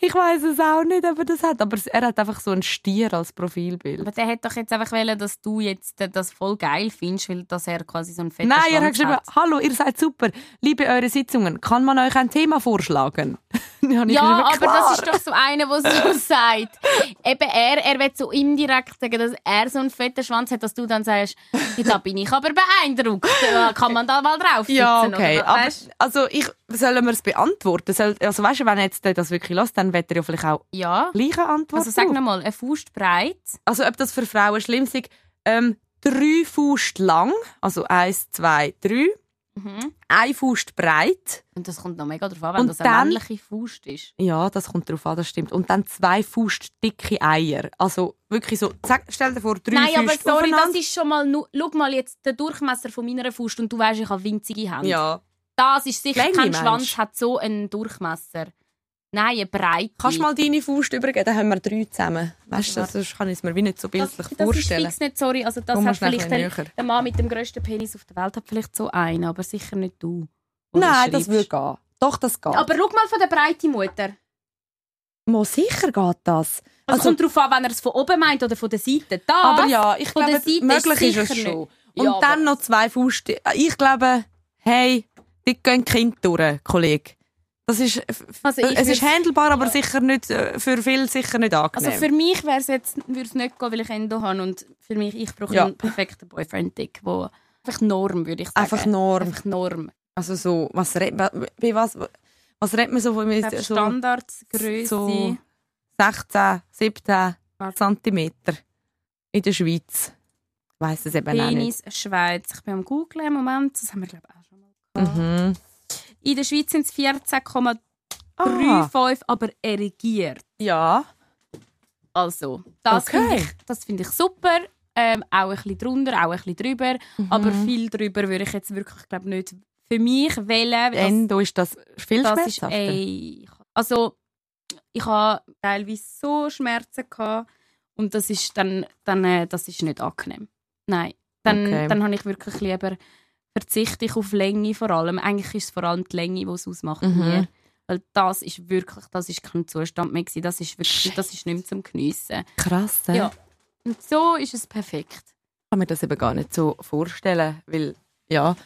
Ich weiß es auch nicht, ob er das hat, aber er hat einfach so einen Stier als Profilbild. Aber der hat doch jetzt einfach wollen, dass du jetzt äh, das voll geil findest, weil dass er quasi so ein fetter Nein, er hat geschrieben, hallo, ihr seid super, liebe eure Sitzungen, kann man euch ein Thema vorschlagen? Ja, geschrieben, aber das ist doch so einer, der so sagt. Eben er, er will so indirekt sagen, dass er so einen fetten Schwanz hat, dass du dann sagst, ja, da bin ich aber beeindruckt. Kann man da mal drauf sitzen? Ja, okay. Oder, Aber, also, ich, sollen wir es beantworten? Soll, also, weißt du, wenn er jetzt das wirklich lässt, dann wird er ja vielleicht auch Ja. gleiche Antwort. Also sag nochmal, eine Faust breit. Also, ob das für Frauen schlimm ist, ähm, drei Fuß lang, also eins, zwei, drei, Mhm. ein Fuß breit. Und das kommt noch mega drauf an, wenn Und das eine dann- männliche Faust ist. Ja, das kommt drauf an, das stimmt. Und dann zwei Fuß dicke Eier. Also, wirklich so, stell dir vor, drei Nein, aber Füße sorry, das ist schon mal... Schau mal jetzt den Durchmesser von meiner Faust und du weißt, ich habe winzige Hände. Ja. Das ist sicher, Länge, kein Schwanz hat so einen Durchmesser. Nein, eine Breite. Kannst du mal deine Faust übergeben? Dann haben wir drei zusammen. Weißt du, sonst kann ich es mir wie nicht so das, bildlich das vorstellen. ist fix nicht, sorry. Also das hat vielleicht ein der, Mann mit dem grössten Penis auf der Welt hat vielleicht so einen, aber sicher nicht du. Nein, das würde gehen. Doch, das geht. Aber schau mal von der breiten Mutter. Mo, sicher geht das. Es Also- kommt darauf an, wenn er es von oben meint oder von der Seite. Das, Aber ja, ich glaube, möglich ist, ist es schon. nicht. Und Ja, dann noch zwei Faust. Ich glaube, hey, die gehen Kind durch, Kollege. Das ist, Also es ist würd's- handelbar, aber sicher nicht, äh, für viele sicher nicht Also angenehm. für mich wäre es jetzt, würde es nicht gehen, weil ich Endo habe und für mich, ich brauche Ja. einen perfekten Boyfriend-Dick, wo einfach Norm, würde ich sagen. Einfach Norm. Einfach Norm. Also so, was redet man, was, was redet man so von mir? So Standardgröße. so 16, 17 Zentimeter in der Schweiz. Ich weiss es eben auch nicht. Penis, Schweiz. Ich bin am Googlen im Moment. Das haben wir, glaube ich, auch schon mal gehabt. Mhm. In der Schweiz sind es 14,35, Ah, aber erigiert. ja. Also, das Okay. finde ich, das finde ich super. Ähm, auch ein bisschen drunter, auch ein bisschen drüber. Aber Mhm. viel drüber würde ich jetzt wirklich glaub, nicht für mich wählen. Endo ist das viel das ist, ey, also ich habe teilweise so Schmerzen gehabt und das ist dann, dann äh, das ist nicht angenehm. Nein, Dann, Okay. dann habe ich wirklich lieber verzichte ich auf Länge vor allem. Eigentlich ist es vor allem die Länge, die es ausmacht. Mhm. mir. Weil das ist wirklich, das ist kein Zustand mehr gewesen. Das ist wirklich, das ist nicht mehr zum Geniessen. Krass, ja. Ja. Und so ist es perfekt. Ich kann mir das eben gar nicht so vorstellen, weil, ja.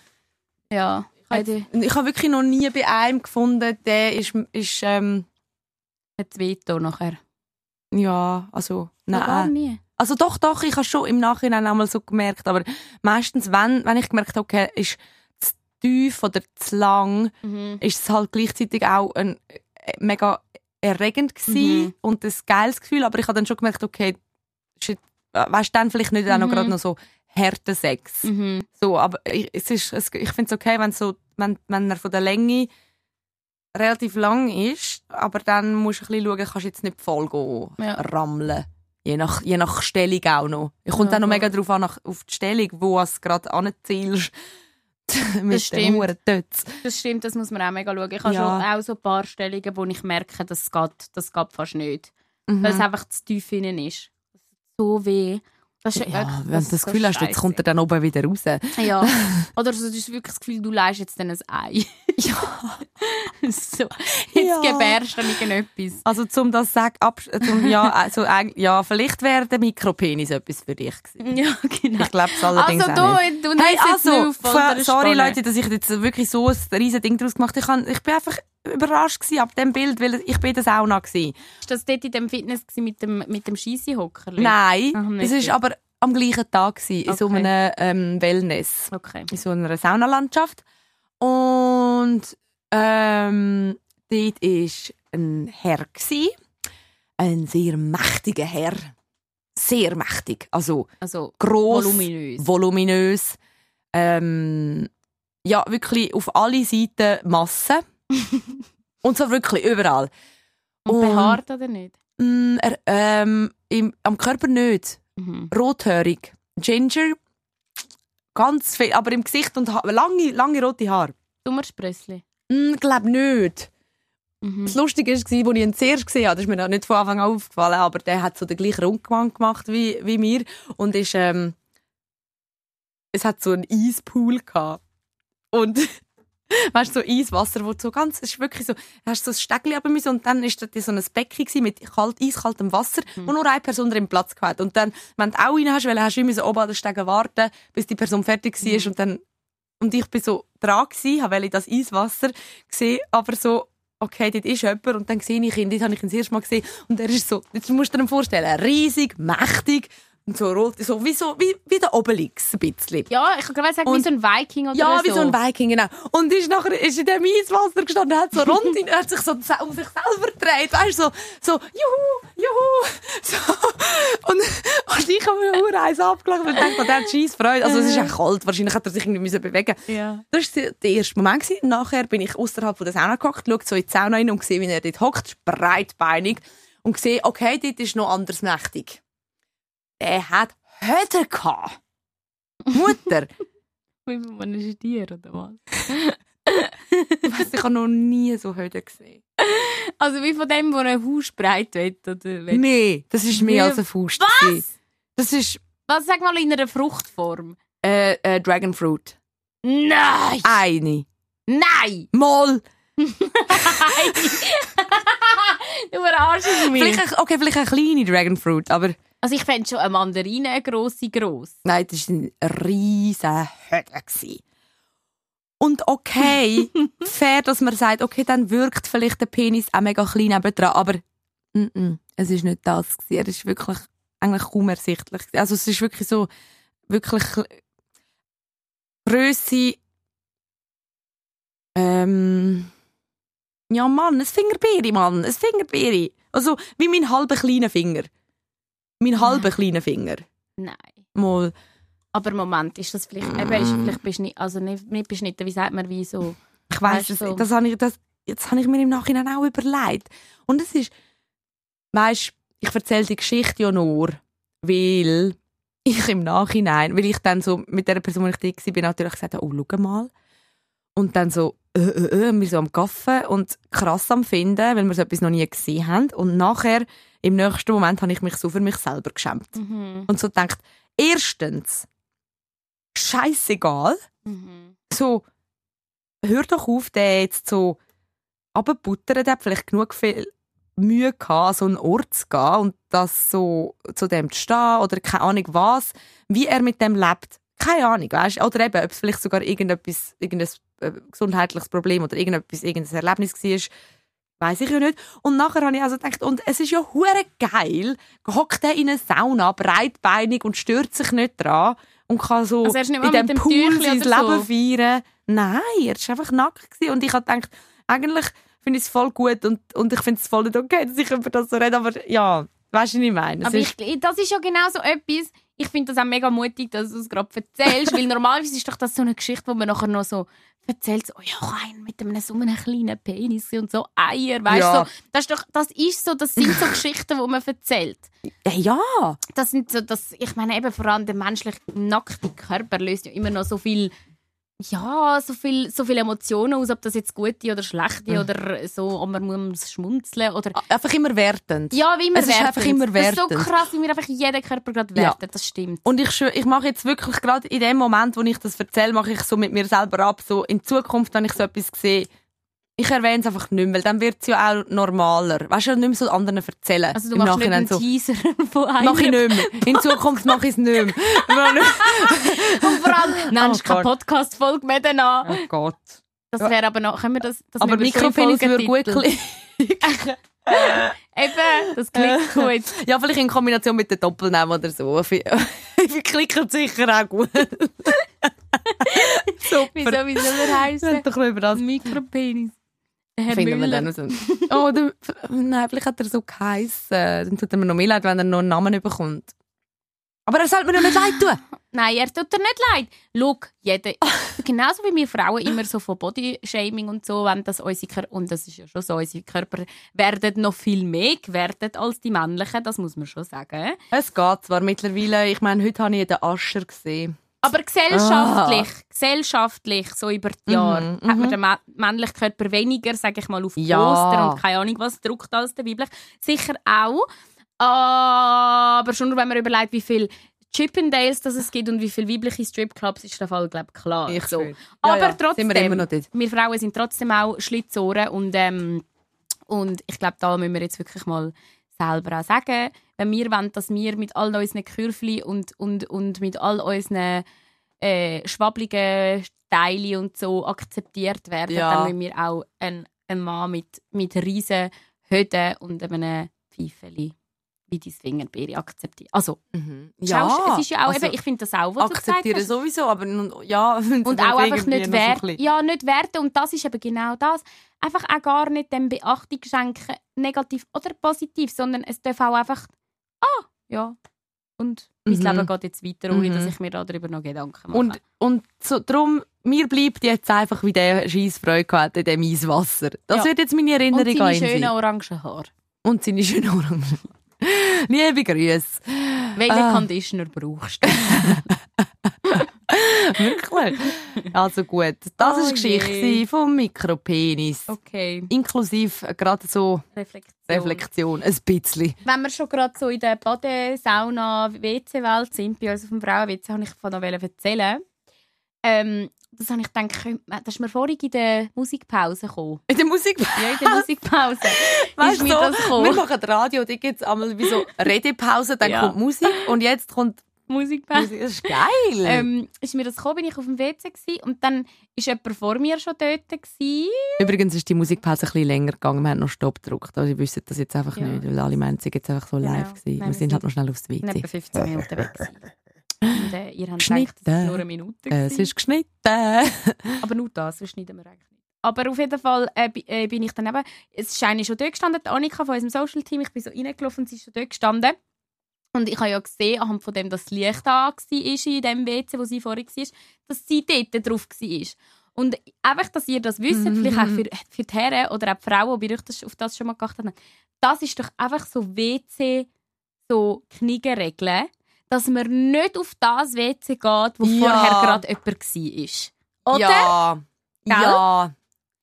Ja. Heidi Ich habe wirklich noch nie bei einem gefunden, der ist, ist ähm, hat Veto nachher. ja, also, Ja, gar nein. nie. Also doch, doch, ich habe schon im Nachhinein einmal so gemerkt, aber meistens, wenn, wenn ich gemerkt habe, okay, ist zu tief oder zu lang, Mhm. ist es halt gleichzeitig auch ein, äh, mega erregend gewesen Mhm. und ein geiles Gefühl, aber ich habe dann schon gemerkt, okay, äh, weißt du, dann vielleicht nicht auch noch Mhm. gerade noch so härter Sex. Mhm. So, aber ich, es ist, es, ich finde es okay, wenn, so, wenn, wenn er von der Länge relativ lang ist, aber dann musst du ein bisschen schauen, kannst du jetzt nicht voll gehen, Ja. rammeln. Je nach, je nach Stellung auch noch. Ich kommt Ja, dann noch mega drauf an, auf die Stellung, wo es gerade anzielst. Mit Das stimmt. Das stimmt, das muss man auch mega schauen. Ich habe Ja. schon auch so ein paar Stellungen, wo ich merke, das geht, das geht fast nicht. Mhm. Weil es einfach zu tief innen ist. So weh. Das ist Ja, wirklich- wenn du das Gefühl hast, jetzt kommt er dann oben wieder raus. Ja. Oder so, du hast wirklich das Gefühl, du leist jetzt dann ein Ei. Ja. so. Jetzt Ja. gebärst du irgendetwas. Also zum das sagen, zum, ja, also, ja, vielleicht wäre der Mikropenis etwas für dich gewesen. Ja, genau. Ich glaube es allerdings Also auch du, nicht. du Hey, nimmst jetzt also, nicht auf, sorry. Leute, dass ich jetzt wirklich so ein riesen Ding draus gemacht habe. Ich, kann- ich bin einfach überrascht gewesen ab dem Bild, weil ich bin in der Sauna gewesen. Ist das dort in dem Fitness mit dem, mit dem Scheissehocker? Nein, Ach, es ist aber am gleichen Tag gewesen, in so Okay. einem ähm, Wellness, Okay. in so einer Saunalandschaft. Und ähm, dort war ein Herr, gewesen, ein sehr mächtiger Herr. Sehr mächtig, also Also gross, voluminös. voluminös. Ähm, ja, wirklich auf alle Seiten Masse. und zwar wirklich überall. Und behaart oder nicht? Mm, er, ähm, im, am Körper nicht. Mhm. Rothörig. Ginger. Ganz viel, aber im Gesicht und ha lange, lange rote Haare. Dummersprössli. Mm, glaub nicht. Mhm. Das Lustige war, als ich ihn zuerst gesehen habe, das ist mir noch nicht von Anfang an aufgefallen, aber der hat so den gleichen Rundgang gemacht wie, wie mir und ist, ähm, es hat so einen Eispool gehabt. Und weißt du, so Eiswasser, wo so ganz, es ist wirklich so, du hast so ein Stegli aber müssen und dann ist da so ein Becken mit kalt, eiskaltem Wasser, wo nur eine Person drin Platz gehabt. Und dann, wenn du auch rein hast, weil hast du immer so oben an den Stegen warten, bis die Person fertig war und dann, und ich bin so dran gewesen, habe das Eiswasser gesehen, aber so, okay, dort ist jemand und dann sehe ich ihn, dort habe ich ihn das erste Mal gesehen und er ist so, jetzt musst du dir vorstellen, riesig, mächtig und so rot, so wie, so, wie, wie der Obelix ein bisschen. Ja, ich kann gerade sagen, wie Und- so ein Viking oder Ja, so. wie so ein Viking, genau. Und ist nachher ist in dem Eiswasser gestanden, hat so rund, in- hat sich so um sich selber gedreht, weißt du, so, so, juhu, juhu, so. Und, und ich habe mir nur eins abgelacht und dachte, der hat scheiß Freude. Also es ist auch kalt, wahrscheinlich hat er sich irgendwie müssen bewegen Ja. Das war der erste Moment. gewesen. Nachher bin ich außerhalb der Sauna gehockt, schaue so in die Sauna rein und sehe, wie er dort hockt, breitbeinig, und sehe, okay, dort ist noch anders mächtig. Er hat Höder gehabt. Mutter. Wie man ist ein Tier oder was? Ich weiss, ich habe noch nie so Höder gesehen. Also wie von dem, wo ein Haus breit wird oder will. Nee, das ist mehr als ein Faust. Was? Das ist Was sag mal in einer Fruchtform? äh, äh, Dragonfruit. Nein! Eine. Nein! Mal. du verarschst mich. Vielleicht, okay, vielleicht eine kleine Dragonfruit, aber Also ich fände schon eine Mandarine eine grosse gross. nein, das war ein riesen gewesen. Und okay, fair, dass man sagt, okay, dann wirkt vielleicht der Penis auch mega klein nebendran, aber mm -mm, es ist nicht das. Gewesen. Er ist wirklich eigentlich kaum ersichtlich. Also es ist wirklich so, wirklich Grösse ähm, ja Mann, ein Fingerbeere, Mann, ein Fingerbeere. Also wie mein halber kleiner Finger. Mein halber kleiner Finger. Nein. Mal. Aber Moment, ist das vielleicht, eben, ist, vielleicht bist du nicht, also nicht, nicht beschnitten, wie sagt man, wie so? Ich weiß es. du? Das habe ich, das, jetzt habe ich mir im Nachhinein auch überlegt. Und es ist, weißt, ich erzähle die Geschichte ja nur, weil ich im Nachhinein, weil ich dann so mit der Person, wo ich da war, bin natürlich gesagt, habe, oh, schau mal. Und dann so, äh, äh, äh, wir so am Kaffen und krass am Finden, weil wir so etwas noch nie gesehen haben. Und nachher, im nächsten Moment, habe ich mich so für mich selber geschämt. Mhm. Und so gedacht, erstens, scheißegal. Mhm. So, hör doch auf, den jetzt so abbuttern. Der hat vielleicht genug viel Mühe gehabt, so einen Ort zu gehen und das so zu dem zu stehen oder keine Ahnung was, wie er mit dem lebt. Keine Ahnung, weißt Oder eben, ob es vielleicht sogar irgendetwas, irgendein äh, gesundheitliches Problem oder irgendetwas, irgendein Erlebnis war, weiß ich ja nicht. Und nachher habe ich also gedacht, und es ist ja hure geil, hockt er in einer Sauna, breitbeinig und stört sich nicht dran und kann so Also in dem dem Pool sein Leben so? feiern. Nein, er war einfach nackt. Gewesen. Und ich habe gedacht, eigentlich finde ich es voll gut und, und ich finde es voll nicht okay, dass ich über das so rede, aber ja, weißt du, was ich meine? Aber ist- ich, das ist ja genau so etwas. Ich finde das auch mega mutig, dass du es gerade erzählst, weil normalerweise ist doch das so eine Geschichte, wo man nachher noch so erzählt, so, oh ja, ein mit einem so einem kleinen Penis und so Eier, weißt Ja. So, das ist doch, das ist so, das sind so Geschichten, die man erzählt. Ja, ja. Das sind so, das, ich meine eben vor allem der menschliche nackte Körper löst ja immer noch so viel, ja, so viel, so viele Emotionen aus, ob das jetzt gute oder schlechte Mhm. oder so, ob man muss schmunzeln oder Einfach immer wertend. ja, wie immer Es ist wertend. einfach immer Das ist so wertend. krass, wie mir einfach jeder Körper gerade Ja. wertet, das stimmt. Und ich, ich mache jetzt wirklich gerade in dem Moment, wo ich das erzähle, mache ich so mit mir selber ab, so in Zukunft, wenn ich so etwas sehe, ich erwähne es einfach nicht mehr, weil dann wird es ja auch normaler. Weißt du, nicht mehr so anderen erzählen. Also du machst nicht einen so. Teaser von einem. Mach ich nicht mehr. In Zukunft mache ich es nicht mehr. Und vor allem, nennst Oh keine. Podcast-Folge mehr danach. oh Gott. Das wäre aber noch, können wir das, das Aber wir Mikropenis würde gut klingen. Eben, das klingt gut. Ja, vielleicht in Kombination mit den Doppelnamen oder so. Für klicken sicher auch gut. Super. Wieso, wie soll er Wir heißen? Mikropenis. Herr finden wir Müller. dann so. Oh, der, nein, vielleicht hat er so geheissen. Dann tut er mir noch mehr leid, wenn er noch einen Namen bekommt. Aber er sollte mir doch nicht leid tun. Nein, er tut dir nicht leid. Schau, jeder, genauso wie wir Frauen immer so von Bodyshaming und so, wenn das unsere Körper, und das ist ja schon so, unsere Körper werden noch viel mehr gewertet als die männlichen, das muss man schon sagen. Es geht zwar mittlerweile. Ich meine, heute habe ich den Ascher gesehen. Aber gesellschaftlich, gesellschaftlich, so über die Jahre, Mhm, hat mhm. man den mä- männlichen Körper weniger, sage ich mal, auf Ja. Poster und keine Ahnung was druckt als der weiblich. Sicher auch. Aber schon nur, wenn man überlegt, wie viel Chippendales das es gibt und wie viele weibliche Stripclubs, ist der Fall, glaube ich, klar. Ich so. schwöre. Aber ja, ja, trotzdem, Sind wir immer noch dort. wir Frauen sind trotzdem auch Schlitzohren und, ähm, und ich glaube, da müssen wir jetzt wirklich mal selber auch sagen, wenn wir wollen, dass wir mit all unseren Kürfli und, und, und mit all unseren äh, schwabbligen Teilen und so akzeptiert werden, Ja. dann müssen wir auch einen, einen Mann mit, mit riesen Hüten und einem Pfeifeli wie die Swingerbeere akzeptieren. Also, Mhm. schaust, es ist ja auch also, eben, ich finde das auch, was du gesagt akzeptiere hast. sowieso, aber ja. Und auch einfach nicht werten. Ja, nicht werten. Und das ist eben genau das. Einfach auch gar nicht dem Beachtung schenken, negativ oder positiv, sondern es darf auch einfach, ah, ja. Und mein Mhm. Leben geht jetzt weiter, ohne Mhm. dass ich mir darüber noch Gedanken mache. Und, und so, darum, mir bleibt jetzt einfach, wie der scheiß Freude in dem Eiswasser. Das Ja. wird jetzt meine Und Erinnerung seine an ihn schönen sein. orangen Haare. Und seine schönen Orangen. Liebe Grüße. Welchen Ah. Conditioner brauchst du? Wirklich? Also gut, das Oh war die Geschichte je. vom Mikropenis. Okay. Inklusive gerade so Reflexion. Reflexion, ein bisschen. Wenn wir schon gerade so in der Bade-, Sauna-, WC-Welt sind, bei uns auf dem Frauen-WC, habe ich von noch erzählen. Ähm, das habe ich gedacht, das ist mir vorhin in der Musikpause gekommen. In der Musik. Ja, in der Musikpause. Weißt ist du, mir das so, wir machen Radio, da gibt es einmal wie so Redepause, dann Ja. kommt Musik und jetzt kommt Musikpause. Musik. Das ist geil. Ähm, ist mir das gekommen, bin ich auf dem WC gsi und dann ist jemand vor mir schon dort gsi. Übrigens ist die Musikpause ein bisschen länger gegangen. Wir haben noch Stopp gedrückt. Also, ihr wisst das jetzt einfach Ja. nicht, weil alle meinen, sei jetzt einfach so Genau. live gewesen. Nein, wir wir sind halt sind- noch schnell aufs Ich bin WC. etwa 15 Minuten weg. Und äh, ihr habt gedacht, es Geschnitten. ist nur eine Minute. Es gsi. ist geschnitten. Aber nur das, sonst schneiden wir eigentlich nicht. Aber auf jeden Fall äh, äh, bin ich dann eben, es ist eine schon dort gestanden, die Annika von unserem Social-Team, ich bin so reingelaufen und sie ist schon dort gestanden. Und ich habe ja gesehen, anhand von dem, dass das Licht da war in dem WC, wo sie vorher war, dass sie dort drauf war. Und einfach, dass ihr das wisst, Mhm. vielleicht auch für, für die Herren oder auch die Frauen, die euch das, auf das schon mal geachtet haben, das ist doch einfach so WC, so Kniegeregeln, dass man nicht auf das WC geht, wo Ja. vorher gerade jemand war. Oder? Ja. Gell? Ja.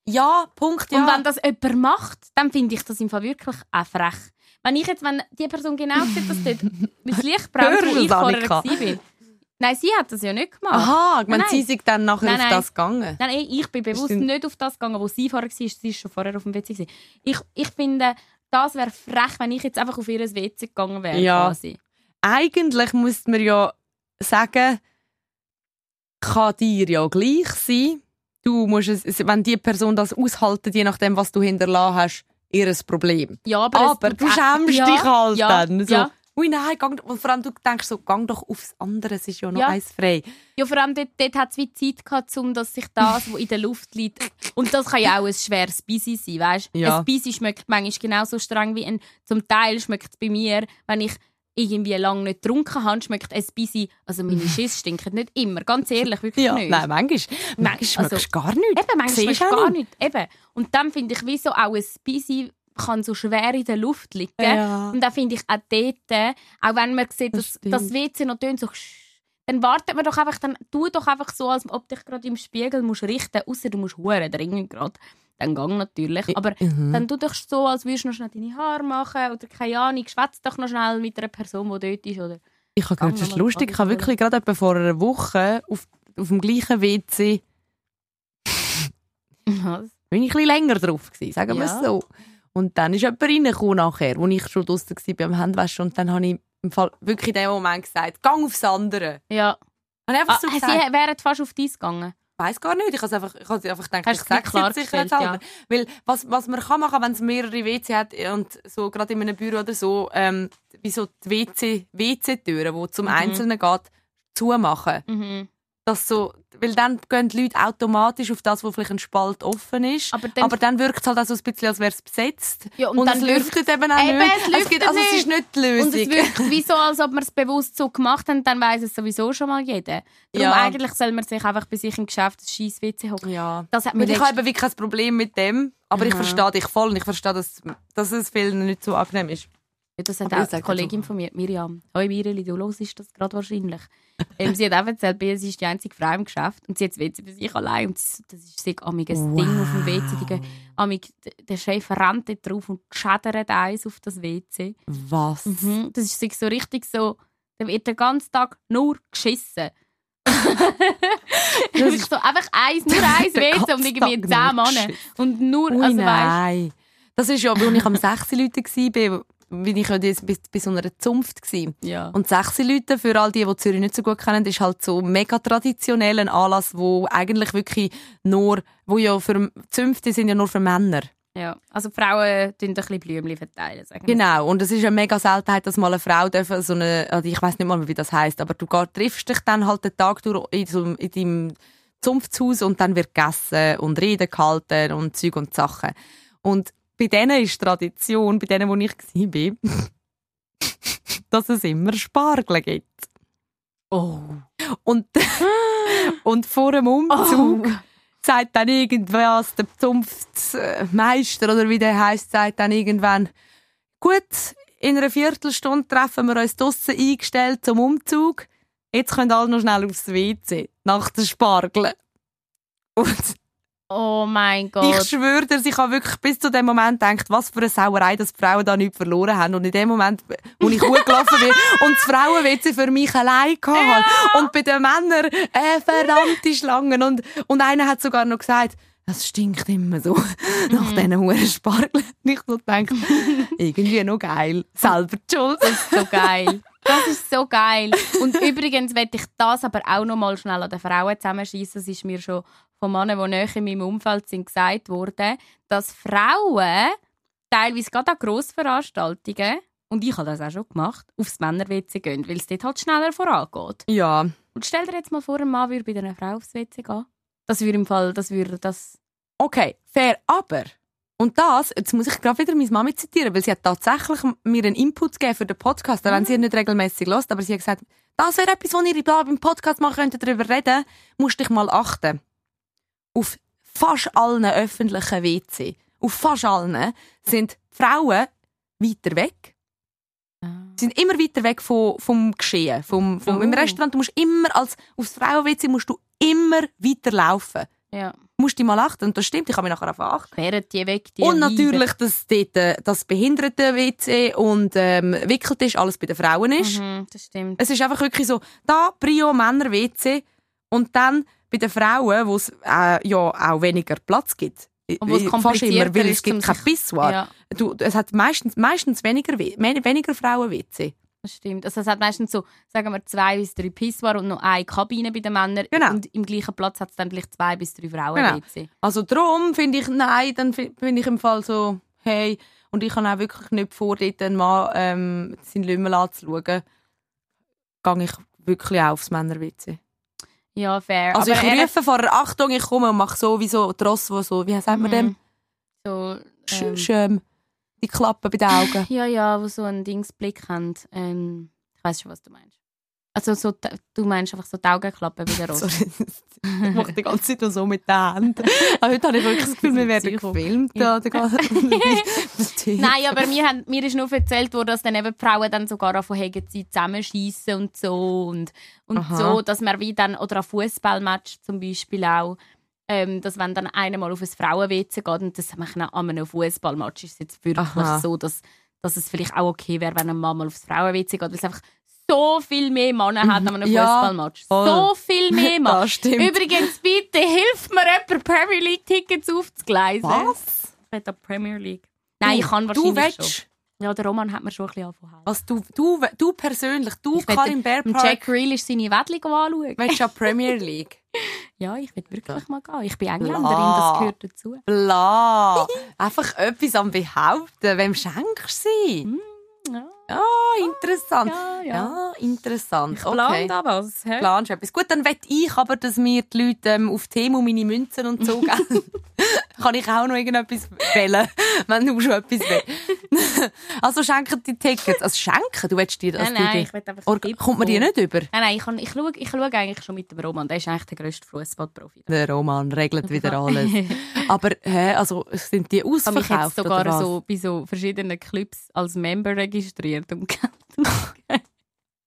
Ja, Punkt, ja. Und wenn das jemand macht, dann finde ich das im Fall wirklich auch frech. Wenn ich jetzt, wenn die Person genau sieht, dass dort das Licht brennt, wo ich vorher war, Nein, sie hat das ja nicht gemacht. Aha, ich meine, Nein, sie sind dann nachher Nein, auf nein. das gegangen. Nein, ey, ich bin bewusst Stimmt. nicht auf das gegangen, wo sie vorher war. Sie war schon vorher auf dem WC. gewesen. Ich, ich finde, das wäre frech, wenn ich jetzt einfach auf ihr WC gegangen wäre. Ja. Quasi. Eigentlich müsste man ja sagen, kann dir ja gleich sein. Du musst es, wenn die Person das aushalten, je nachdem, was du hinterlassen hast, ihr Problem. Ja, aber, Aber, du schämst ja, dich halt ja, dann. So, Ja. Ui, nein, gang, und vor allem du denkst so, gang doch aufs andere, es ist ja noch Ja. eins frei. Ja, vor allem dort, dort hat es wie Zeit gehabt, um dass sich das, was in der Luft liegt, und das kann ja auch ein schweres Busy sein, weißt? Ja. Ein Busy schmeckt manchmal genauso streng wie ein, zum Teil schmeckt es bei mir, wenn ich irgendwie lange nicht getrunken habe, schmeckt ein Busy, also meine Schiss stinken nicht immer, ganz ehrlich, wirklich Ja, nicht. nein, manchmal, manchmal also- schmeckst du gar nichts. Eben, manchmal es auch gar nicht. nicht. Eben. Und dann finde ich, wieso auch ein Busy kann so schwer in der Luft liegen. Ja. Und dann finde ich auch dort, auch wenn man sieht, Das dass das, stimmt. WC noch tönt, so dann wartet man doch einfach, dann tu doch einfach so, als ob dich gerade im Spiegel musst richten, außer du musst hure dringend gerade. Dann gang natürlich. Aber Mhm. dann tu doch so, als würdest du noch schnell deine Haare machen oder keine Ahnung, schwätz doch noch schnell mit einer Person, die dort ist. Oder Ich habe gehört, das ist lustig. Ich habe wirklich gerade etwa vor einer Woche auf, auf dem gleichen WC was? bin ich ein bisschen länger drauf gewesen, sagen wir Ja. es so. Und dann ist jemand reingekommen nachher, wo ich schon draussen war beim Handwaschen und dann habe ich im Fall wirklich in dem Moment gesagt, gang aufs andere. Ja. Ah, so sie gesagt. wären fast auf dies gegangen. Ich weiß gar nicht. Ich habe einfach, ich habe einfach gedacht, Hast ich sage es klar jetzt sicherheitshalber. Weil was, was man kann machen, wenn es mehrere WC hat und so gerade in einem Büro oder so, ähm, wie so die WC, WC-Türen, die zum Mhm. Einzelnen geht, zumachen. Mhm. Das so, weil dann gehen die Leute automatisch auf das, wo vielleicht ein Spalt offen ist. Aber dann- Aber dann wirkt es halt auch so ein bisschen, als wäre es besetzt. Ja, und und es dann lüftet eben auch Eben, nicht. es lüftet gibt, also es ist nicht die Lösung. Und es wirkt wie so, als ob wir es bewusst so gemacht haben, dann weiß es sowieso schon mal jeder. Darum Ja. eigentlich soll man sich einfach bei sich im Geschäft das scheiß WC hocken. ja. Das hat mir ich habe eben wirklich kein Problem mit dem. Aber ich Aha. verstehe dich voll und ich verstehe, dass, dass es vielen nicht so angenehm ist. Ja, das hat Aber auch ich eine Kollegin dazu. von mir, Miriam. Hoi Mireli, du hörst das gerade wahrscheinlich. Ähm, sie hat auch erzählt, bei ihr, sie ist die einzige Frau im Geschäft und sie hat das WC für sich allein. Und sie, das ist so amig ein Ding auf dem WC. Die, amig, der Chef rennt dort drauf und schädert eins auf das WC. Was? Mhm. Das ist so richtig so, da wird den ganzen Tag nur geschissen. das ist so einfach eins, nur eins WC und irgendwie zehn Männer. Und nur, Ui, also weißt nein. Das ist ja, als ich am 6 Leute war, bin ich das- bei, bei so einer Zunft gsi. ja. Und 6 Leute, für all die, die Zürich nicht so gut kennen, ist halt so mega traditionell ein Anlass, wo eigentlich wirklich nur, wo ja für Zünfte sind ja nur für Männer. ja. Also Frauen tun ein bisschen Blümchen verteilen. Sagen wir Genau. Und es ist eine mega Seltenheit, dass mal eine Frau darf so eine, also ich weiß nicht mal, wie das heißt, aber du gehst, triffst dich dann halt den Tag durch in, so, in deinem Zunftshaus und dann wird gegessen und Reden gehalten und Zeug und Sachen. Und bei denen ist Tradition, bei denen, wo ich war, dass es immer Spargel gibt. Oh. Und, und vor dem Umzug sagt dann irgendwas der Zunftmeister oder wie der heißt, sagt dann irgendwann, gut, in einer Viertelstunde treffen wir uns draussen eingestellt zum Umzug. Jetzt können alle noch schnell aufs WC, nach den Spargeln. Und oh mein ich Gott. schwöre dir, ich habe wirklich bis zu dem Moment gedacht, was für eine Sauerei, dass die Frauen da nichts verloren haben. Und in dem Moment, wo ich hochgelaufen bin und das Frauen-WC für mich allein hatte. Und bei den Männern äh, verdammte Schlangen. Und, und einer hat sogar noch gesagt, das stinkt immer so nach diesen hohen Spargeln. Und ich so gedacht, irgendwie noch geil. Selber die schuld. so geil. Das ist so geil. Und übrigens werde ich das aber auch noch mal schnell an den Frauen zusammenschießen. Das ist mir schon von Männern, die näher in meinem Umfeld sind, gesagt worden, dass Frauen teilweise gerade an Grossveranstaltungen, und ich habe das auch schon gemacht, aufs Männer-WC gehen, weil es dort halt schneller vorangeht. Ja. Und stell dir jetzt mal vor, ein Mann würde bei einer Frau aufs WC gehen. Das würde im Fall, das würde das... Okay, fair, aber. Und das, jetzt muss ich gerade wieder meine Mami zitieren, weil sie hat tatsächlich mir einen Input gegeben für den Podcast, auch wenn sie ihn nicht regelmäßig lässt, aber sie hat gesagt, das wäre etwas, was ihr beim Podcast machen könntet, darüber reden, musst dich mal achten. Auf fast allen öffentlichen WC, auf fast allen, sind Frauen weiter weg. Sie sind immer weiter weg vom, vom Geschehen. Vom, vom, Im Oh. Restaurant, du musst immer als, aufs Frauen-WC musst du immer weiter laufen. Ja. Musst du mal achten. Und das stimmt, ich habe mich nachher auf achten. Sperren die weg, die Und natürlich, dass dort äh, das Behinderten-WC und ähm, wickelt ist, alles bei den Frauen ist. Mhm, das stimmt. Es ist einfach wirklich so, da Prio Männer-WC und dann bei den Frauen, wo es äh, ja auch weniger Platz gibt. Und wo es Fast immer, komplizierter weil es gibt kein Pissoir. Ja, Du, es hat meistens, meistens weniger, weniger Frauen-WC. Das stimmt. Also es hat meistens so, sagen wir, zwei bis drei Pissoir und noch eine Kabine bei den Männern. Genau. Und im gleichen Platz hat es dann vielleicht zwei bis drei Frauen Genau. WC. Also darum finde ich, nein, dann fi- bin ich im Fall so, hey, und ich kann auch wirklich nicht vor, dort einen Mann ähm, seinen Lümmel anzuschauen, gehe ich wirklich auch aufs Männer-WC. Ja, fair. Also Aber ich rufe vorher, Achtung, ich komme und mache so wie so die Ross, wo so, wie sagt man dem? Mhm. So, Sch ähm, Schirm. Die Klappen bei den Augen. ja, ja, wo so einen Dingsblick haben. Ähm, ich weiß schon, was du meinst. Also so, du meinst einfach so die Augenklappen bei der Rose. Sorry. ich mache die ganze Zeit nur so mit den Händen. Aber heute habe ich wirklich das Gefühl, wir werden gefilmt. Ganze- Nein, aber mir, haben, mir ist nur erzählt worden, dass dann eben die Frauen dann sogar haben, sie zusammenschießen und so und, und Aha. so, dass man wie dann, oder an Fußballmatch zum Beispiel auch, ähm, dass wenn dann einer mal auf ein Frauen-WC geht und das machen an einem Fußballmatch ist es jetzt wirklich Aha. so, dass, dass es vielleicht auch okay wäre, wenn ein Mann mal aufs Frauen-WC geht, weil es einfach so viel mehr Männer hat an einem Ja, Fußballmatch. So viel mehr Männer. Das stimmt. Übrigens, bitte hilft mir jemand, Premier League-Tickets aufzugleisen. Was? Ich will Premier League. Nein, ich kann Du wahrscheinlich willst, schon. Ja, der Roman hat mir schon ein bisschen angefangen. was du, du, du persönlich, du, Ich Karin dem Bärpark, Jack Grealish seine Wettling anschauen. willst ja Premier League. Ja, ich will wirklich mal gehen. Ich bin Engländerin, Bla. das gehört dazu. Bla. Einfach etwas am Behaupten. Wem schenkst du sie? Ja, Ah, interessant. ja, ja. Ja, interessant. Ich okay. da was. hä? Planst etwas? Gut, dann wette ich aber, dass mir die Leute ähm, auf Temu meine Münzen und so geben. Kann ich auch noch irgendetwas wählen, wenn du schon etwas willst. also schenken die Tickets. Also schenken? Du willst dir das? Nein, nein, dir- ich will einfach Or- Kommt man die von- nicht über? Nein, nein, ich, kann, ich, schaue, ich schaue eigentlich schon mit dem Roman. Der ist eigentlich der grösste Fußballprofi. Der Roman regelt wieder alles. Aber hä, also sind die Ich habe mich jetzt ausverkauft sogar so bei so verschiedenen Clubs als Member registriert und Geld.